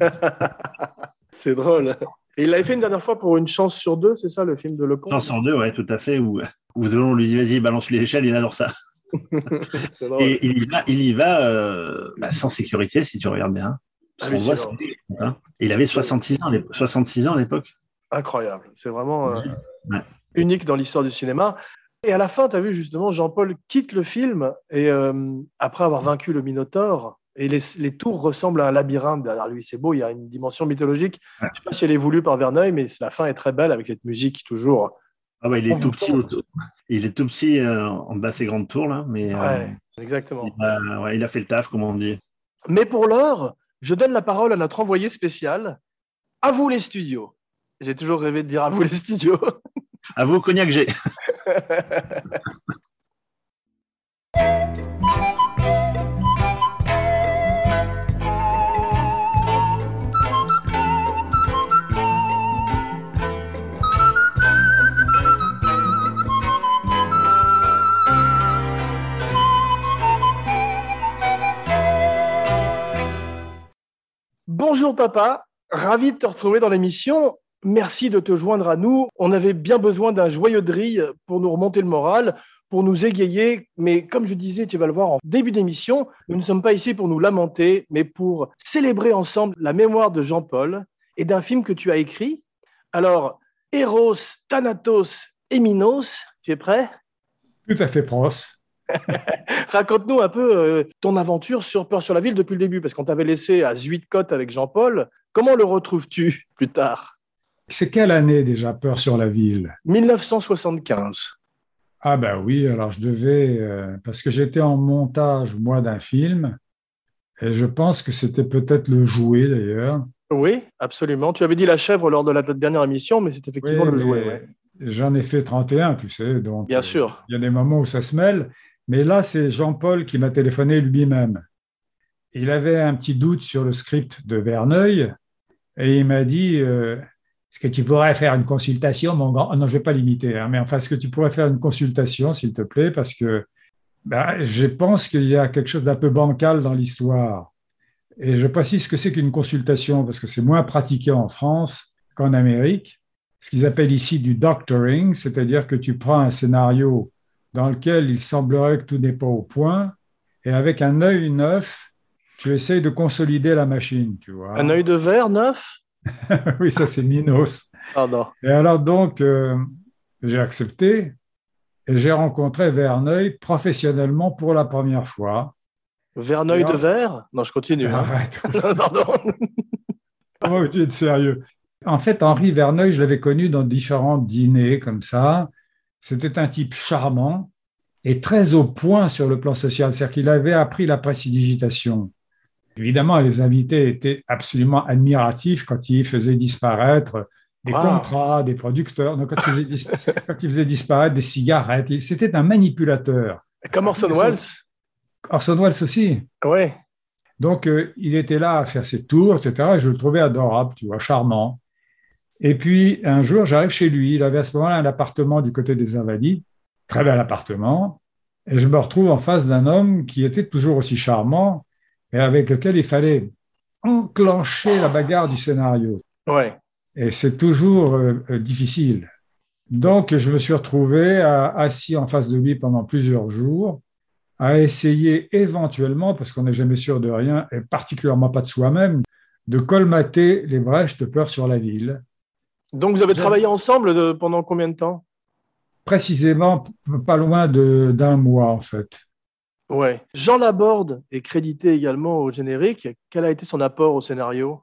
C'est drôle. Et il l'avait fait une dernière fois pour Une chance sur deux, c'est ça le film de Lecomte? Chance en deux, ouais, tout à fait, où, où Delon lui dit, vas-y, balance-lui l'échelle, il adore ça. Et il y va, il y va euh, bah, sans sécurité, si tu regardes bien. Parce qu'on voit, hein. Il avait 66 ans, à l'époque- 66 ans à l'époque. Incroyable. C'est vraiment euh, Ouais. unique dans l'histoire du cinéma. Et à la fin, tu as vu justement, Jean-Paul quitte le film et euh, après avoir vaincu le Minotaure, et les, les tours ressemblent à un labyrinthe derrière lui. C'est beau, il y a une dimension mythologique. Ouais. Je ne sais pas si elle est voulue par Verneuil, mais la fin est très belle avec cette musique toujours. Ah ouais, il est tout petit, autour- il est tout petit euh, en bas de ces grandes tours là, mais euh, Ouais, exactement. il, a, ouais, il a fait le taf, comme on dit. Mais pour l'heure, je donne la parole à notre envoyé spécial. À vous les studios. J'ai toujours rêvé de dire à vous les studios. À vous, Cognac G. Bonjour papa, ravi de te retrouver dans l'émission. Merci de te joindre à nous. On avait bien besoin d'un joyeux de rire pour nous remonter le moral, pour nous égayer. Mais comme je disais, tu vas le voir en début d'émission, nous ne sommes pas ici pour nous lamenter, mais pour célébrer ensemble la mémoire de Jean-Paul et d'un film que tu as écrit. Alors, Eros, Thanatos et Minos. Tu es prêt? Tout à fait pros. Raconte-nous un peu euh, ton aventure sur Peur sur la ville depuis le début, parce qu'on t'avait laissé à Zuidcote avec Jean-Paul. Comment le retrouves-tu plus tard? C'est quelle année déjà Peur sur la ville? 1975. Ah ben oui, alors je devais, euh, parce que j'étais en montage, moi, d'un film, et je pense que c'était peut-être le jouet d'ailleurs. Oui, absolument. Tu avais dit la chèvre lors de la dernière émission, mais c'est effectivement Oui, le jouet. ouais. J'en ai fait 31, tu sais, donc Bien euh, sûr. il y a des moments où ça se mêle. Mais là, c'est Jean-Paul qui m'a téléphoné lui-même. Il avait un petit doute sur le script de Verneuil et il m'a dit euh, Est-ce que tu pourrais faire une consultation, mon grand? Ah Non, je ne vais pas l'imiter, hein, mais enfin, est-ce que tu pourrais faire une consultation, s'il te plaît? Parce que ben, je pense qu'il y a quelque chose d'un peu bancal dans l'histoire. Et je précise ce que c'est qu'une consultation, parce que c'est moins pratiqué en France qu'en Amérique. Ce qu'ils appellent ici du doctoring, c'est-à-dire que tu prends un scénario dans lequel il semblerait que tout n'est pas au point, et avec un œil neuf, tu essayes de consolider la machine, tu vois. Un œil de verre neuf? Oui, ça c'est Minos. Pardon. Et alors donc, euh, j'ai accepté et j'ai rencontré Verneuil professionnellement pour la première fois. Verneuil Alors- de verre? Non, je continue. hein. Arrête, Pardon. comment tu es sérieux En fait, Henri Verneuil, je l'avais connu dans différents dîners comme ça. C'était un type charmant et très au point sur le plan social, c'est-à-dire qu'il avait appris la prestidigitation. Évidemment, les invités étaient absolument admiratifs quand il faisait disparaître des Wow. contrats, des producteurs, donc quand il faisait, dis- quand il faisait disparaître des cigarettes. C'était un manipulateur. Comme Orson Welles Orson Welles aussi. Oui. Donc, euh, il était là à faire ses tours, etc. Et je le trouvais adorable, tu vois, charmant. Et puis, un jour, j'arrive chez lui. Il avait à ce moment-là un appartement du côté des Invalides, très bel appartement. Et je me retrouve en face d'un homme qui était toujours aussi charmant, et avec lequel il fallait enclencher la bagarre du scénario. Ouais. Et c'est toujours euh, euh, difficile. Donc, je me suis retrouvé à- assis en face de lui pendant plusieurs jours, à essayer éventuellement, parce qu'on n'est jamais sûr de rien, et particulièrement pas de soi-même, de colmater les brèches de peur sur la ville. Donc, vous avez travaillé ensemble de- pendant combien de temps? Précisément, pas loin de- d'un mois, en fait. Ouais. Jean Laborde est crédité également au générique. Quel a été son apport au scénario?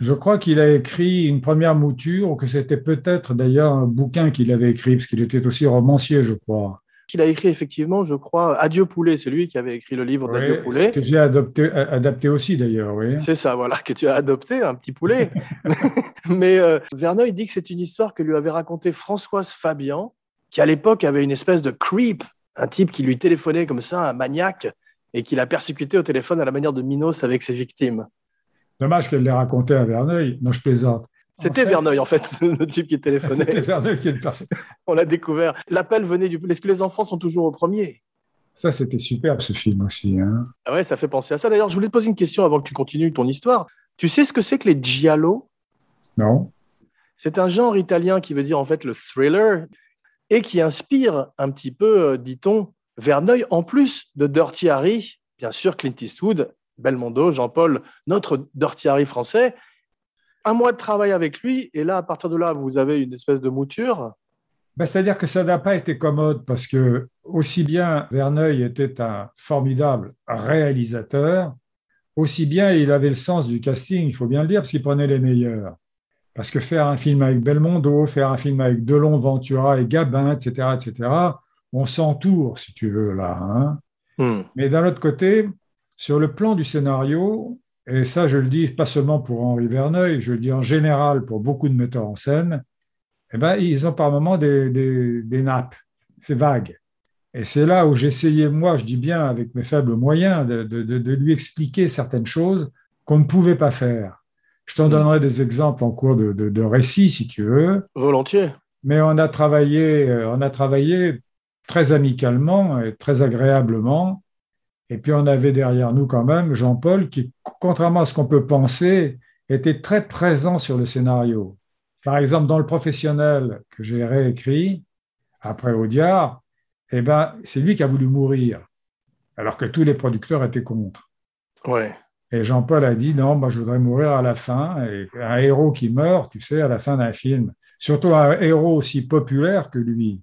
Je crois qu'il a écrit une première mouture, ou que c'était peut-être d'ailleurs un bouquin qu'il avait écrit, parce qu'il était aussi romancier, je crois. Il a écrit effectivement, je crois, Adieu Poulet. C'est lui qui avait écrit le livre d'Adieu Oui, Poulet. que j'ai adopté- adapté aussi, d'ailleurs, oui. C'est ça, voilà, que tu as adopté, un petit poulet. Mais euh, Verneuil dit que c'est une histoire que lui avait racontée Françoise Fabian, qui à l'époque avait une espèce de creep, un type qui lui téléphonait comme ça, un maniaque, et qui l'a persécuté au téléphone à la manière de Minos avec ses victimes. Dommage qu'elle l'ait raconté à Verneuil. Non, je plaisante. C'était En fait- Verneuil, en fait, le type qui C'était téléphonait. Verneuil qui est une personne. On l'a découvert. L'appel venait du. Est-ce que les enfants sont toujours au premier? Ça, c'était superbe, ce film aussi. hein. Ah ouais, ça fait penser à ça. D'ailleurs, je voulais te poser une question avant que tu continues ton histoire. Tu sais ce que c'est que les giallo? Non C'est un genre italien qui veut dire en fait le thriller et qui inspire un petit peu, euh, dit-on, Verneuil, en plus de Dirty Harry, bien sûr Clint Eastwood, Belmondo, Jean-Paul, notre Dirty Harry français. Un mois de travail avec lui, et là, à partir de là, vous avez une espèce de mouture. Ben, C'est-à-dire que ça n'a pas été commode parce que aussi bien Verneuil était un formidable réalisateur, aussi bien il avait le sens du casting, il faut bien le dire, parce qu'il prenait les meilleurs. Parce que faire un film avec Belmondo, faire un film avec Delon, Ventura et Gabin, etc., etc., on s'entoure, si tu veux, là. hein. Hmm. Mais d'un autre côté, sur le plan du scénario, et ça je le dis pas seulement pour Henri Verneuil, je le dis en général pour beaucoup de metteurs en scène, eh ben, ils ont par moments des, des- des nappes, c'est vague. Et c'est là où j'essayais, moi, je dis bien avec mes faibles moyens, de, de- de- lui expliquer certaines choses qu'on ne pouvait pas faire. Je t'en donnerai des exemples en cours de, de, de récit, si tu veux. Volontiers. Mais on a travaillé, euh, on a travaillé très amicalement et très agréablement. Et puis on avait derrière nous quand même Jean-Paul qui, contrairement à ce qu'on peut penser, était très présent sur le scénario. Par exemple, dans le professionnel que j'ai réécrit après Audiard, eh ben, c'est lui qui a voulu mourir, alors que tous les producteurs étaient contre. Ouais. Et Jean-Paul a dit non, moi je voudrais mourir à la fin. Et un héros qui meurt, tu sais, à la fin d'un film, surtout un héros aussi populaire que lui.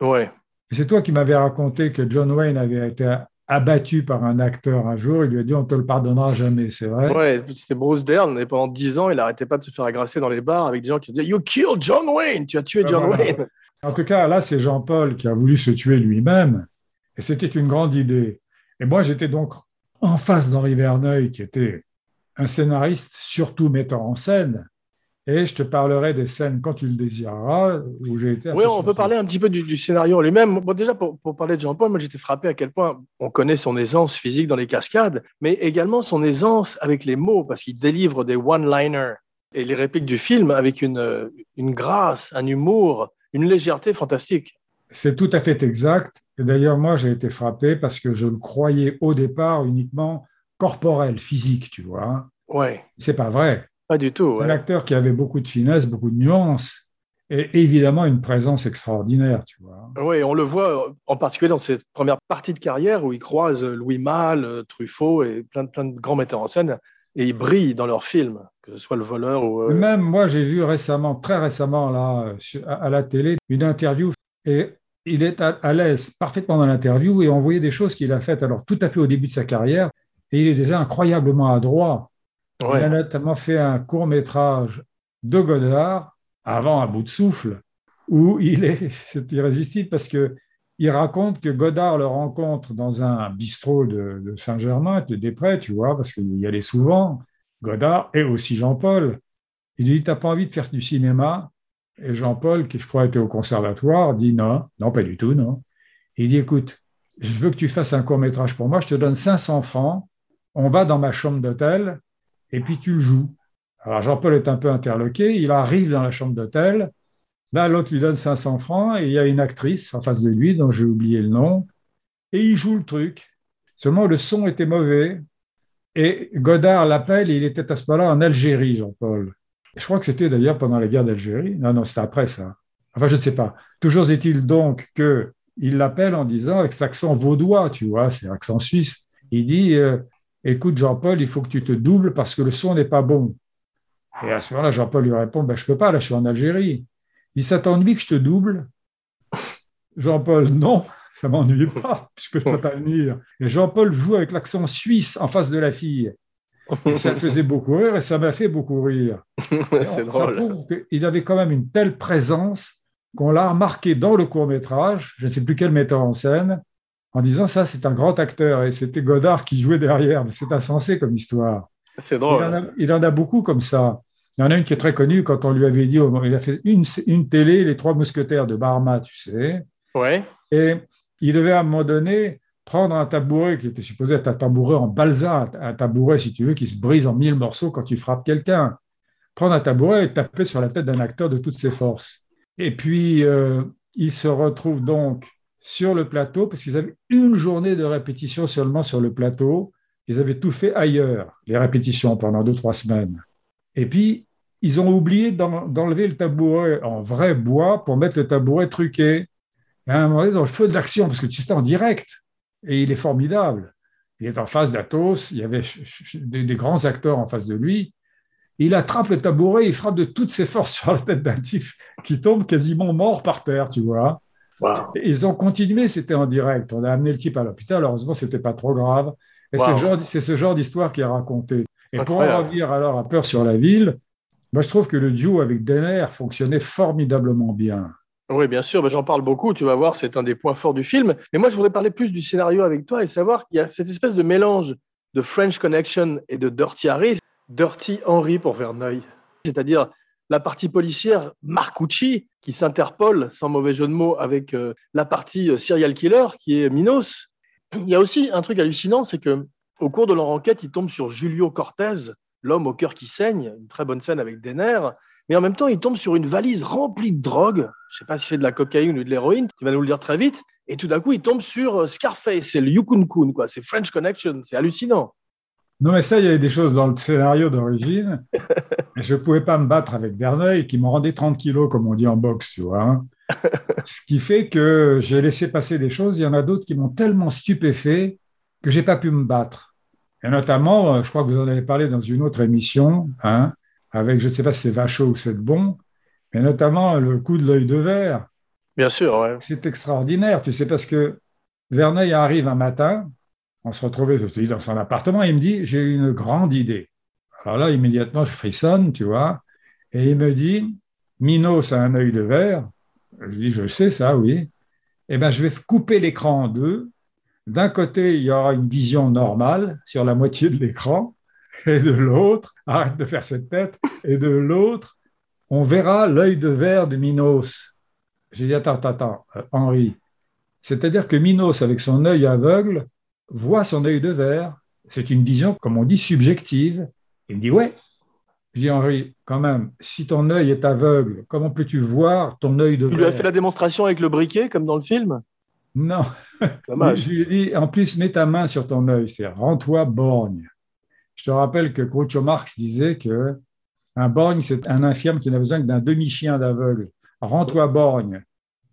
Ouais. Et C'est toi qui m'avais raconté que John Wayne avait été abattu par un acteur un jour. Il lui a dit on te le pardonnera jamais, c'est vrai. Ouais, c'était Bruce Dern et pendant dix ans, il n'arrêtait pas de se faire agresser dans les bars avec des gens qui disaient You killed John Wayne, tu as tué Ouais, John voilà. Wayne. En tout cas, là, c'est Jean-Paul qui a voulu se tuer lui-même. Et c'était une grande idée. Et moi, j'étais donc en face d'Henri Verneuil, qui était un scénariste, surtout metteur en scène. Et je te parlerai des scènes quand tu le désireras, où j'ai été. Oui, on peut parler un petit peu du, du scénario lui-même. Bon, déjà, pour, pour parler de Jean-Paul, moi j'étais frappé à quel point on connaît son aisance physique dans les cascades, mais également son aisance avec les mots, parce qu'il délivre des one-liners et les répliques du film avec une, une grâce, un humour, une légèreté fantastique. C'est tout à fait exact. Et d'ailleurs, moi, j'ai été frappé parce que je le croyais au départ uniquement corporel, physique, tu vois. Ouais, C'est pas vrai. Pas du tout. Un acteur qui avait beaucoup de finesse, beaucoup de nuances, et évidemment une présence extraordinaire, tu vois. Oui, on le voit euh, en particulier dans cette première partie de carrière où il croise Louis Malle, euh, Truffaut et plein de, plein de grands metteurs en scène et ils brillent dans leurs films, que ce soit Le Voleur ou. euh, Même moi, j'ai vu récemment, très récemment, là, euh, à la télé, une interview, et il est à l'aise parfaitement dans l'interview, et on voyait des choses qu'il a faites, alors tout à fait au début de sa carrière, et il est déjà incroyablement adroit. Il a notamment fait un court métrage de Godard, avant à bout de souffle, où il est, irrésistible parce que il raconte que Godard le rencontre dans un bistrot de, de Saint-Germain, de Després, tu vois, parce qu'il y allait souvent, Godard et aussi Jean-Paul. Il lui dit, t'as pas envie de faire du cinéma? Et Jean-Paul, qui je crois était au conservatoire, dit non, non, pas du tout, non. Il dit, écoute, je veux que tu fasses un court métrage pour moi, je te donne 500 francs, on va dans ma chambre d'hôtel, et puis tu joues. Alors Jean-Paul est un peu interloqué, il arrive dans la chambre d'hôtel, là l'autre lui donne 500 francs, et il y a une actrice en face de lui, dont j'ai oublié le nom, et il joue le truc. Seulement le son était mauvais, et Godard l'appelle, il était à ce moment-là en Algérie, Jean-Paul. Je crois que c'était d'ailleurs pendant la guerre d'Algérie. Non, non, c'était après ça. Enfin, je ne sais pas. Toujours est-il donc que il l'appelle en disant, avec cet accent vaudois, tu vois, c'est l'accent suisse, il dit, euh, écoute Jean-Paul, il faut que tu te doubles parce que le son n'est pas bon. Et à ce moment-là, Jean-Paul lui répond, ben, je peux pas, là, je suis en Algérie. Il s'attend de lui que je te double. Jean-Paul, non, ça m'ennuie pas, puisque je ne peux pas venir. Et Jean-Paul joue avec l'accent suisse en face de la fille. Et ça faisait beaucoup rire et ça m'a fait beaucoup rire. c'est drôle. qu'il avait quand même une telle présence qu'on l'a remarqué dans le court métrage, je ne sais plus quel metteur en scène, en disant ça, c'est un grand acteur et c'était Godard qui jouait derrière. Mais c'est insensé comme histoire. C'est Il drôle. en, a, il en a beaucoup comme ça. Il y en a une qui est très connue quand on lui avait dit, oh, il a fait une, une télé, Les Trois Mousquetaires de Barma, tu sais, Ouais. et il devait à un moment donné prendre un tabouret qui était supposé être un tabouret en balsa, un tabouret, si tu veux, qui se brise en mille morceaux quand tu frappes quelqu'un. Prendre un tabouret et taper sur la tête d'un acteur de toutes ses forces. Et puis, euh, il se retrouve donc sur le plateau, parce qu'ils avaient une journée de répétition seulement sur le plateau. Ils avaient tout fait ailleurs, les répétitions, pendant deux, trois semaines. Et puis, ils ont oublié d'en- d'enlever le tabouret en vrai bois pour mettre le tabouret truqué. Et à un moment donné, dans le feu de l'action, parce que tu sais, en direct, et il est formidable. Il est en face d'Athos, il y avait des grands acteurs en face de lui. Il attrape le tabouret, il frappe de toutes ses forces sur la tête d'un type qui tombe quasiment mort par terre, tu vois. Wow. Et ils ont continué, c'était en direct. On a amené le type à l'hôpital, heureusement, c'était pas trop grave. Et Wow. c'est, ce genre- d'histoire qui est raconté. Et pour en revenir alors à Peur sur la ville, moi, je trouve que le duo avec Denner fonctionnait formidablement bien. Oui, bien sûr, j'en parle beaucoup, tu vas voir, c'est un des points forts du film. Mais moi, je voudrais parler plus du scénario avec toi et savoir qu'il y a cette espèce de mélange de French Connection et de Dirty Harry. Dirty Henry pour Verneuil, c'est-à-dire la partie policière Marcucci qui s'interpole, sans mauvais jeu de mots, avec euh, la partie euh, serial killer qui est Minos. Il y a aussi un truc hallucinant, c'est que au cours de leur enquête, ils tombent sur Julio Cortez, l'homme au cœur qui saigne, une très bonne scène avec Denner. Mais en même temps, ils tombent sur une valise remplie de drogue. Je ne sais pas si c'est de la cocaïne ou de l'héroïne, tu vas nous le dire très vite. Et tout d'un coup, ils tombent sur euh, Scarface, c'est le Yukon Kun, quoi. C'est French Connection, c'est hallucinant. Non, mais ça, il y avait des choses dans le scénario d'origine. Je ne pouvais pas me battre avec Verneuil, qui m'en rendait 30 kilos, comme on dit en boxe, tu vois. hein. Ce qui fait que j'ai laissé passer des choses. Il y en a d'autres qui m'ont tellement stupéfait que j'ai pas pu me battre. Et notamment, euh, je crois que vous en avez parlé dans une autre émission, hein, avec, je ne sais pas si c'est Vachot ou c'est Bon, mais notamment le coup de l'œil de verre. Bien sûr, ouais. C'est extraordinaire, tu sais, parce que Verneuil arrive un matin, on se retrouvait je te dis, dans son appartement, il me dit J'ai une grande idée. Alors là, immédiatement, je frissonne, tu vois, et il me dit Minos a un œil de verre. Je dis Je sais ça, oui. Eh bien, je vais couper l'écran en deux. D'un côté, il y aura une vision normale sur la moitié de l'écran, et de l'autre, arrête de faire cette tête, et de l'autre, on verra l'œil de verre de Minos. J'ai dit, attends, attends, attends, euh, Henri. C'est-à-dire que Minos, avec son œil aveugle, voit son œil de verre. C'est une vision, comme on dit, subjective. Il me dit, ouais. Je dis, Henri, quand même, si ton œil est aveugle, comment peux-tu voir ton œil de Tu lui as fait la démonstration avec le briquet, comme dans le film? Non. Je lui ai dit, en plus, mets ta main sur ton œil, c'est rends-toi borgne. Je te rappelle que Groucho Marx disait que un borgne, c'est un infirme qui n'a besoin que d'un demi-chien d'aveugle. Rends-toi borgne.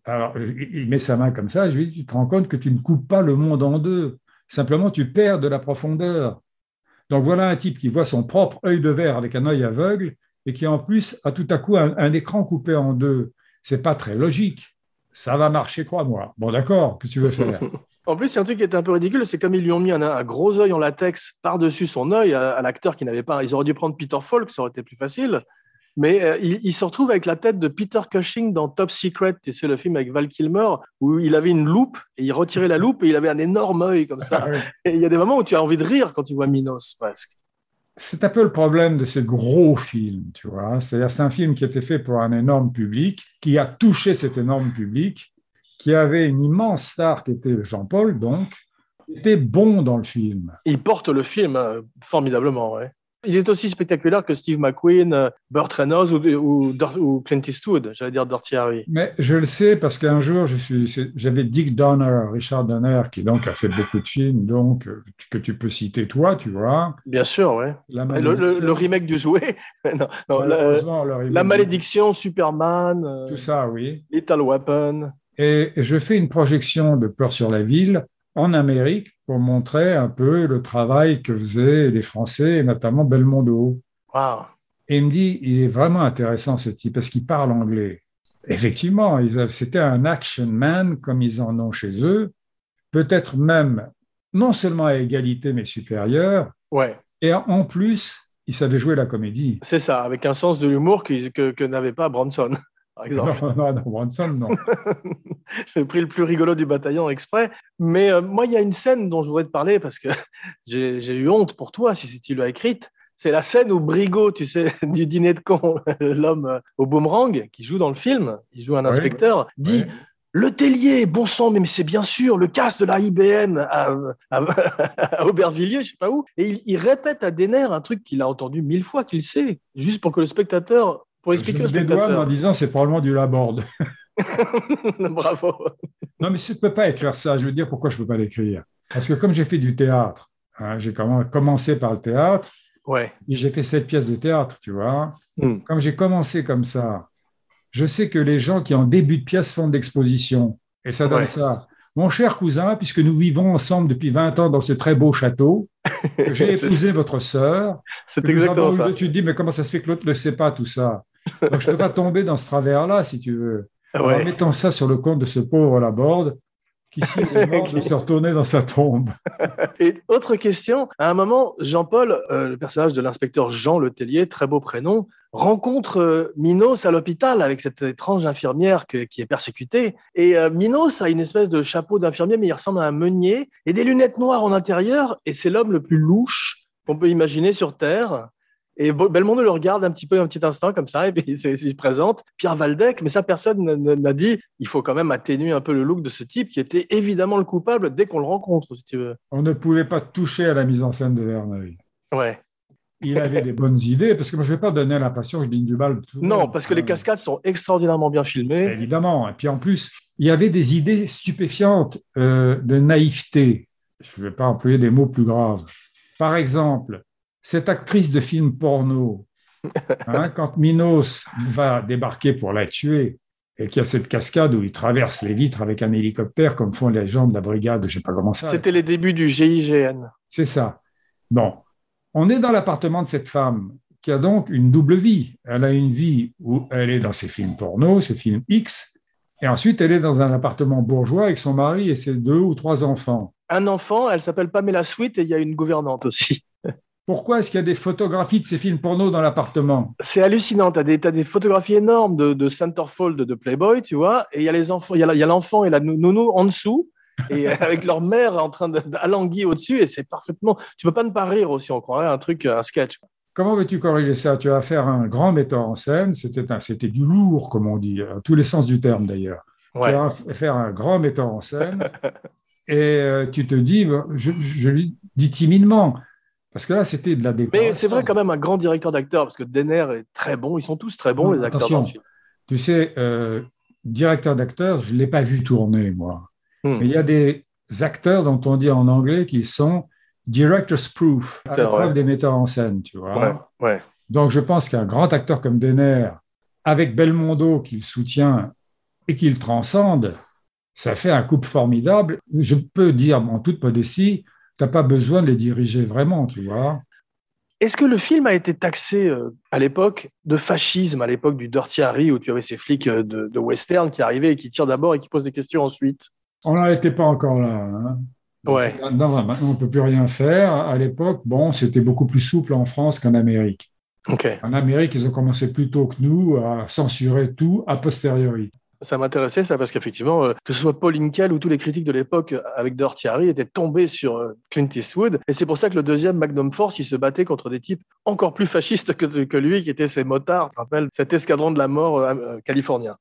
Alors, il il met sa main comme ça, je lui dis, tu te rends compte que tu ne coupes pas le monde en deux. Simplement, tu perds de la profondeur. Donc voilà un type qui voit son propre œil de verre avec un œil aveugle et qui en plus a tout à coup un, écran coupé en deux. C'est pas très logique. Ça va marcher, crois-moi. Bon, d'accord, que tu veux faire? En plus, il y a un truc qui était un peu ridicule, c'est comme ils lui ont mis un, un gros œil en latex par-dessus son œil à, à l'acteur qui n'avait pas. Ils auraient dû prendre Peter Falk, ça aurait été plus facile. Mais euh, il, il se retrouve avec la tête de Peter Cushing dans Top Secret, tu sais, le film avec Val Kilmer, où il avait une loupe et il retirait la loupe et il avait un énorme œil comme ça. Et il y a des moments où tu as envie de rire quand tu vois Minos, presque. C'est un peu le problème de ces gros films, tu vois. C'est-à-dire, c'est un film qui était fait pour un énorme public, qui a touché cet énorme public, qui avait une immense star qui était Jean-Paul, donc, qui était bon dans le film. Il porte le film euh, formidablement, ouais. Il est aussi spectaculaire que Steve McQueen, euh, Burt Reynolds ou, ou, Dor- ou Clint Eastwood, j'allais dire Dirty Harry. Mais je le sais parce qu'un jour, j'avais Dick Donner, Richard Donner, qui donc a fait beaucoup de films, donc, euh, que tu peux citer toi, tu vois. Bien sûr, ouais. La Le, le- malédiction. le remake du jouet. non, non, la, Malheureusement, le remake- la malédiction, Superman, euh, Tout ça, oui. Lethal Weapon. Et je fais une projection de Peur sur la ville en Amérique pour montrer un peu le travail que faisaient les Français, et notamment Belmondo. Wow. Et il me dit, il est vraiment intéressant ce type parce qu'il parle anglais. Effectivement, c'était un action man comme ils en ont chez eux, peut-être même non seulement à égalité mais supérieur. Ouais, Et en plus, il savait jouer la comédie. c'est ça, avec un sens de l'humour que, que, que n'avait pas Bronson, par exemple. Non, non, non, Bronson, non. J'ai pris le plus rigolo du bataillon exprès. Mais euh, moi, il y a une scène dont je voudrais te parler parce que j'ai eu honte pour toi si si tu l'as écrite. C'est la scène où Brigot, tu sais, du dîner de con, l'homme euh, au boomerang, qui joue dans le film, il joue un Oui. inspecteur, dit. Le Tellier, bon sang, mais c'est bien sûr le casse de la IBM à, à- à Aubervilliers, je sais pas où. Et il, il répète à Denner un truc qu'il a entendu mille fois, qu'il sait, juste pour que le spectateur, pour Je expliquer dédouane en disant c'est probablement du Laborde. Bravo. Non, mais je ne peux pas écrire ça. Je veux dire pourquoi je ne peux pas l'écrire? Parce que comme j'ai fait du théâtre, hein, j'ai commen- commencé par le théâtre, Ouais. et j'ai fait sept pièces de théâtre, tu vois. Hmm. Comme j'ai commencé comme ça, je sais que les gens qui en début de pièce font d'exposition. Et ça donne Ouais. ça. Mon cher cousin, puisque nous vivons ensemble depuis 20 ans dans ce très beau château, j'ai épousé votre sœur, C'est exactement ça. tu te dis, mais comment ça se fait que l'autre ne le sait pas, tout ça? Donc, je ne peux pas tomber dans ce travers-là, si tu veux. Alors, Ouais. mettons ça sur le compte de ce pauvre Laborde, qui est mort de se retourner dans sa tombe. Et autre question, à un moment, Jean-Paul, euh, le personnage de l'inspecteur Jean Letellier, très beau prénom, rencontre euh, Minos à l'hôpital avec cette étrange infirmière que- qui est persécutée. Et euh, Minos a une espèce de chapeau d'infirmier, mais il ressemble à un meunier, et des lunettes noires en intérieur, et c'est l'homme le plus louche qu'on peut imaginer sur Terre. Et Belmondo le regarde un petit peu, un petit instant comme ça, et puis il se, il se présente. Pierre Valdec, mais ça, personne n'a- dit. Il faut quand même atténuer un peu le look de ce type qui était évidemment le coupable dès qu'on le rencontre, si tu veux. On ne pouvait pas toucher à la mise en scène de Verneuil. Ouais. Il avait des bonnes idées, parce que moi, je ne vais pas donner l'impression que je digne du bal. Non, parce que les cascades sont extraordinairement bien filmées. Évidemment. Et puis en plus, il y avait des idées stupéfiantes euh, de naïveté. Je ne vais pas employer des mots plus graves. Par exemple, cette actrice de film porno, hein, quand Minos va débarquer pour la tuer, et qu'il y a cette cascade où il traverse les vitres avec un hélicoptère, comme font les gens de la brigade, je ne sais pas comment ça. C'était les débuts du GIGN. C'est ça. Bon, on est dans l'appartement de cette femme qui a donc une double vie. Elle a une vie où elle est dans ses films porno, ses films X, et ensuite elle est dans un appartement bourgeois avec son mari et ses deux ou trois enfants. Un enfant, elle s'appelle Pamela Sweet et il y a une gouvernante aussi. Pourquoi est-ce qu'il y a des photographies de ces films porno dans l'appartement? C'est hallucinant. Tu as, des- photographies énormes de, de centerfold de Playboy, tu vois, et il y a les enfants, il y a la- il y a l'enfant et la nou- nounou en dessous, et avec leur mère en train d'alanguir au-dessus, et c'est parfaitement. Tu peux pas ne pas rire aussi, on croirait un truc, un sketch. Comment veux-tu corriger ça? Tu as affaire à un grand metteur en scène, c'était du lourd, comme on dit, à tous les sens du terme d'ailleurs. Ouais. Tu as affaire à un grand metteur en scène, et euh, tu te dis, bon, je, je lui dis timidement, parce que là c'était de la décoration. Mais c'est vrai quand même un grand directeur d'acteurs, parce que Denner est très bon, ils sont tous très bons, Non, les acteurs attention. dans le film. Tu sais, euh, directeur d'acteur, je ne l'ai pas vu tourner, moi. Hmm. Mais il y a des acteurs dont on dit en anglais qui sont director's proof, à ouais. des metteurs en scène, tu vois. Ouais, ouais. Donc je pense qu'un grand acteur comme Denner, avec Belmondo qui le soutient et qui le transcende, ça fait un couple formidable. Je peux dire en toute modestie, n'as pas besoin de les diriger vraiment, tu vois. Est-ce que le film a été taxé euh, à l'époque de fascisme, à l'époque du Dirty Harry, où tu avais ces flics euh, de, de western qui arrivaient et qui tirent d'abord et qui posent des questions ensuite? On n'en était pas encore là. hein. Ouais. Maintenant, maintenant, on ne peut plus rien faire. À l'époque, bon, c'était beaucoup plus souple en France qu'en Amérique. Ok. En Amérique, ils ont commencé plus tôt que nous à censurer tout a posteriori. Ça m'intéressait, ça, parce qu'effectivement, euh, que ce soit Paul Inkel ou tous les critiques de l'époque euh, avec Dirty Harry étaient tombés sur euh, Clint Eastwood. Et c'est pour ça que le deuxième Magnum Force, il se battait contre des types encore plus fascistes que, que lui, qui étaient ces motards, tu te rappelles, cet escadron de la mort euh, californien.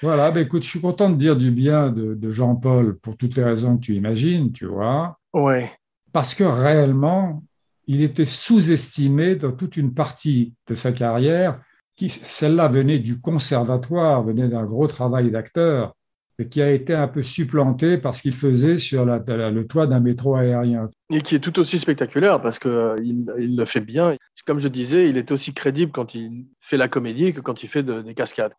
Voilà, ben écoute, je suis content de dire du bien de, de Jean-Paul pour toutes les raisons que tu imagines, tu vois, Ouais. parce que réellement, il était sous-estimé dans toute une partie de sa carrière, celle-là venait du conservatoire, venait d'un gros travail d'acteur, et qui a été un peu supplanté par ce qu'il faisait sur la- la- le toit d'un métro aérien. Et qui est tout aussi spectaculaire parce qu'il il il le fait bien. Comme je disais, il est aussi crédible quand il fait la comédie que quand il fait de- des cascades.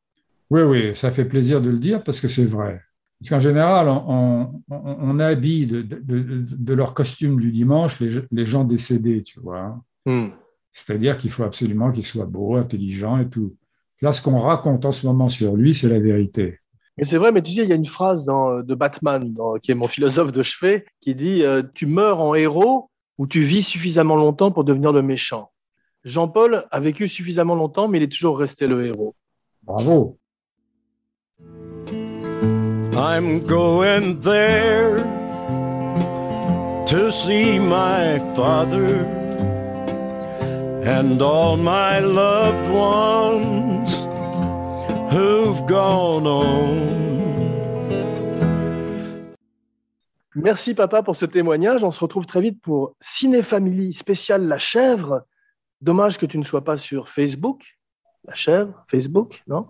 Oui, oui, ça fait plaisir de le dire parce que c'est vrai. Parce qu'en général, on, on- on habille de, de- de- de leur costume du dimanche les, les gens décédés, tu vois. Hmm. C'est-à-dire qu'il faut absolument qu'il soit beau, intelligent et tout. Là, ce qu'on raconte en ce moment sur lui, c'est la vérité. Mais c'est vrai, mais tu sais, il y a une phrase dans, de Batman, dans- qui est mon philosophe de chevet, qui dit euh, Tu meurs en héros ou tu vis suffisamment longtemps pour devenir le méchant. Jean-Paul a vécu suffisamment longtemps, mais il est toujours resté le héros. Bravo. I'm going there to see my father and all my loved ones who've gone on. Merci papa pour ce témoignage. On se retrouve très vite pour Ciné Family spécial La Chèvre. Dommage que tu ne sois pas sur Facebook. La Chèvre, Facebook, non?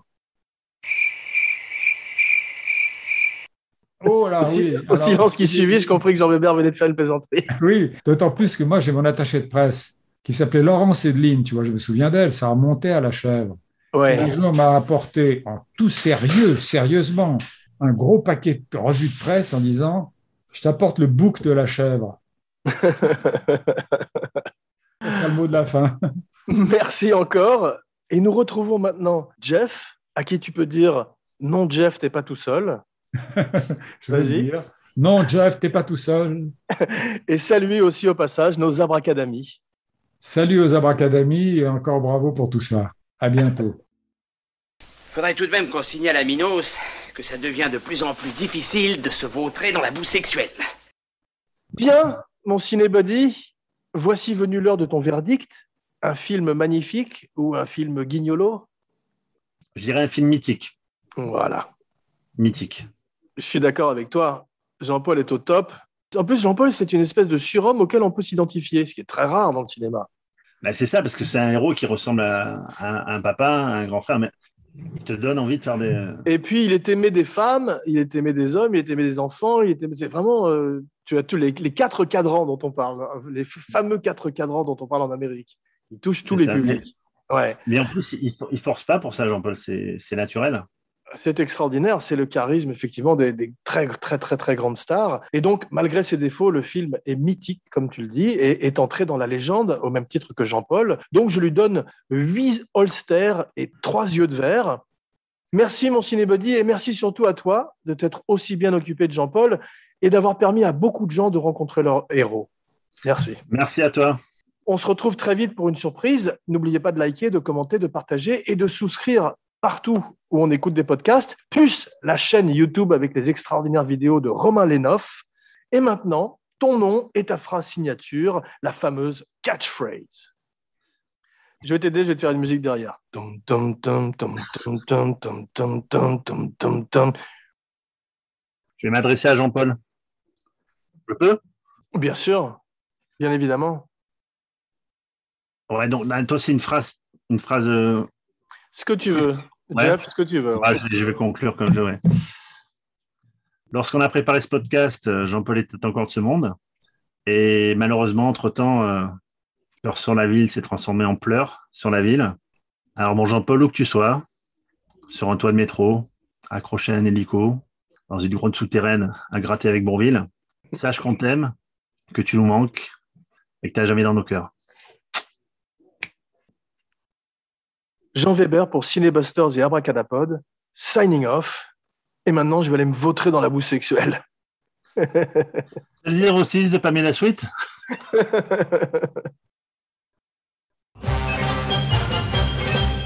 Oh là, Au, silence qui suivit, je compris que Jean Weber venait de faire une plaisanterie. Oui, d'autant plus que moi, j'ai mon attaché de presse qui s'appelait Laurence Edeline, tu vois, je me souviens d'elle, ça remontait à la chèvre. Un Ouais. jour, m'a apporté en tout sérieux, sérieusement, un gros paquet de revues de presse en disant Je t'apporte le bouc de la chèvre. C'est le mot de la fin. Merci encore. Et nous retrouvons maintenant Jeff, à qui tu peux dire non, Jeff, t'es pas tout seul. Vas-y. Non, Jeff, t'es pas tout seul. Et saluer aussi au passage nos abracadamis. Salut aux Abracadamis et encore bravo pour tout ça. À bientôt. Faudrait tout de même qu'on signale à Minos que ça devient de plus en plus difficile de se vautrer dans la boue sexuelle. Bien, mon cinébuddy, voici venue l'heure de ton verdict. Un film magnifique ou un film guignolo? Je dirais un film mythique. Voilà. Mythique. Je suis d'accord avec toi. Jean-Paul est au top. En plus, Jean-Paul, c'est une espèce de surhomme auquel on peut s'identifier, ce qui est très rare dans le cinéma. Bah, c'est ça, parce que c'est un héros qui ressemble à, à un papa, à un grand frère, mais il te donne envie de faire des. Et puis, il est aimé des femmes, il est aimé des hommes, il est aimé des enfants. Il est aimé... C'est vraiment, euh, tu as tous les, les quatre cadrans dont on parle, les fameux quatre cadrans dont on parle en Amérique. Il touche tous les ça. publics. Ouais. Mais en plus, il, il force pas pour ça, Jean-Paul, c'est naturel. C'est extraordinaire, c'est le charisme effectivement des, des très très très très grandes stars. Et donc, malgré ses défauts, le film est mythique, comme tu le dis, et est entré dans la légende au même titre que Jean-Paul. Donc, je lui donne huit holsters et trois yeux de verre. Merci mon cinébody et merci surtout à toi de t'être aussi bien occupé de Jean-Paul et d'avoir permis à beaucoup de gens de rencontrer leur héros. Merci. Merci à toi. On se retrouve très vite pour une surprise. N'oubliez pas de liker, de commenter, de partager et de souscrire partout où on écoute des podcasts, plus la chaîne YouTube avec les extraordinaires vidéos de Romain Lenoff. Et maintenant, ton nom et ta phrase signature, la fameuse catchphrase. Je vais t'aider, je vais te faire une musique derrière. Je vais m'adresser à Jean-Paul. Je peux Bien sûr, bien évidemment. Ouais, donc toi, c'est une phrase, une phrase. Ce que tu veux. Ouais. Jeff, ce que tu veux. ouais, je, vais conclure comme je vais. Lorsqu'on a préparé ce podcast, euh, Jean-Paul était encore de ce monde. Et malheureusement, entre-temps, euh, Peur sur la ville s'est transformé en pleurs sur la ville. Alors, bon, Jean-Paul, où que tu sois, sur un toit de métro, accroché à un hélico, dans une grotte souterraine à gratter avec Bourville, sache qu'on t'aime, que tu nous manques et que tu n'as jamais dans nos cœurs. Jean Weber pour Cinébusters et Abracadapod, signing off. Et maintenant, je vais aller me vautrer dans la boue sexuelle. Le 06 de Pamela Sweet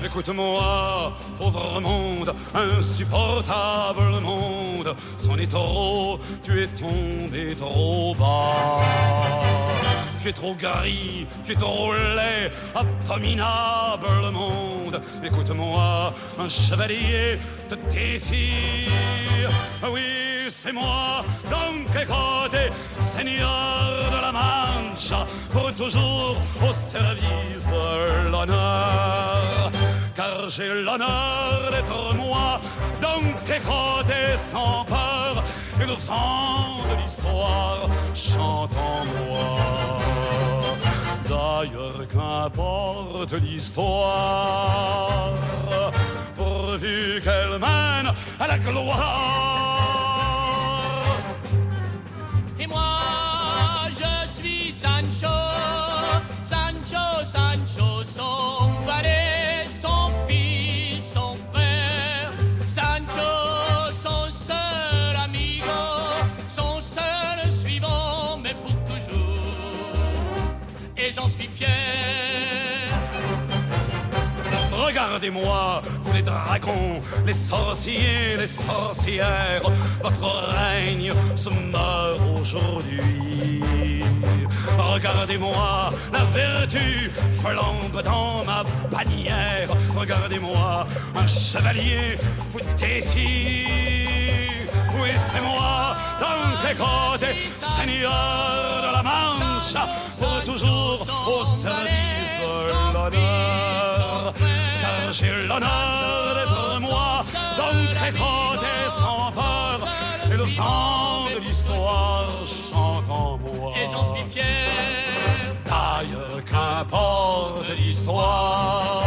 Écoute-moi, pauvre monde, insupportable monde, c'en est trop, tu es tombé trop bas. Tu es trop gris, tu es trop laid, abominable monde. Écoute-moi, un chevalier te défie. Ah Oui, c'est moi, Don Quixote, seigneur de la Mancha, pour toujours au service de l'honneur. Car j'ai l'honneur d'être moi, Don Quixote sans peur, le vent de l'histoire chante en moi. D'ailleurs, qu'importe l'histoire, pourvu qu'elle mène à la gloire. Et moi, je suis Sancho, Sancho, Sancho, son valet, son fils, son j'en suis Regardez-moi, vous les dragons, les sorciers, les sorcières, votre règne se meurt aujourd'hui. Regardez-moi, la vertu flambe dans ma bannière. Regardez-moi, un chevalier vous défie. Oui, c'est moi, Don Quixote, seigneur de la Manche, pour toujours au service de l'honneur. J'ai l'honneur d'être moi, Don Quixote sans peur, et le vent de l'histoire chante en moi. Et j'en suis fier. D'ailleurs, qu'importe l'histoire,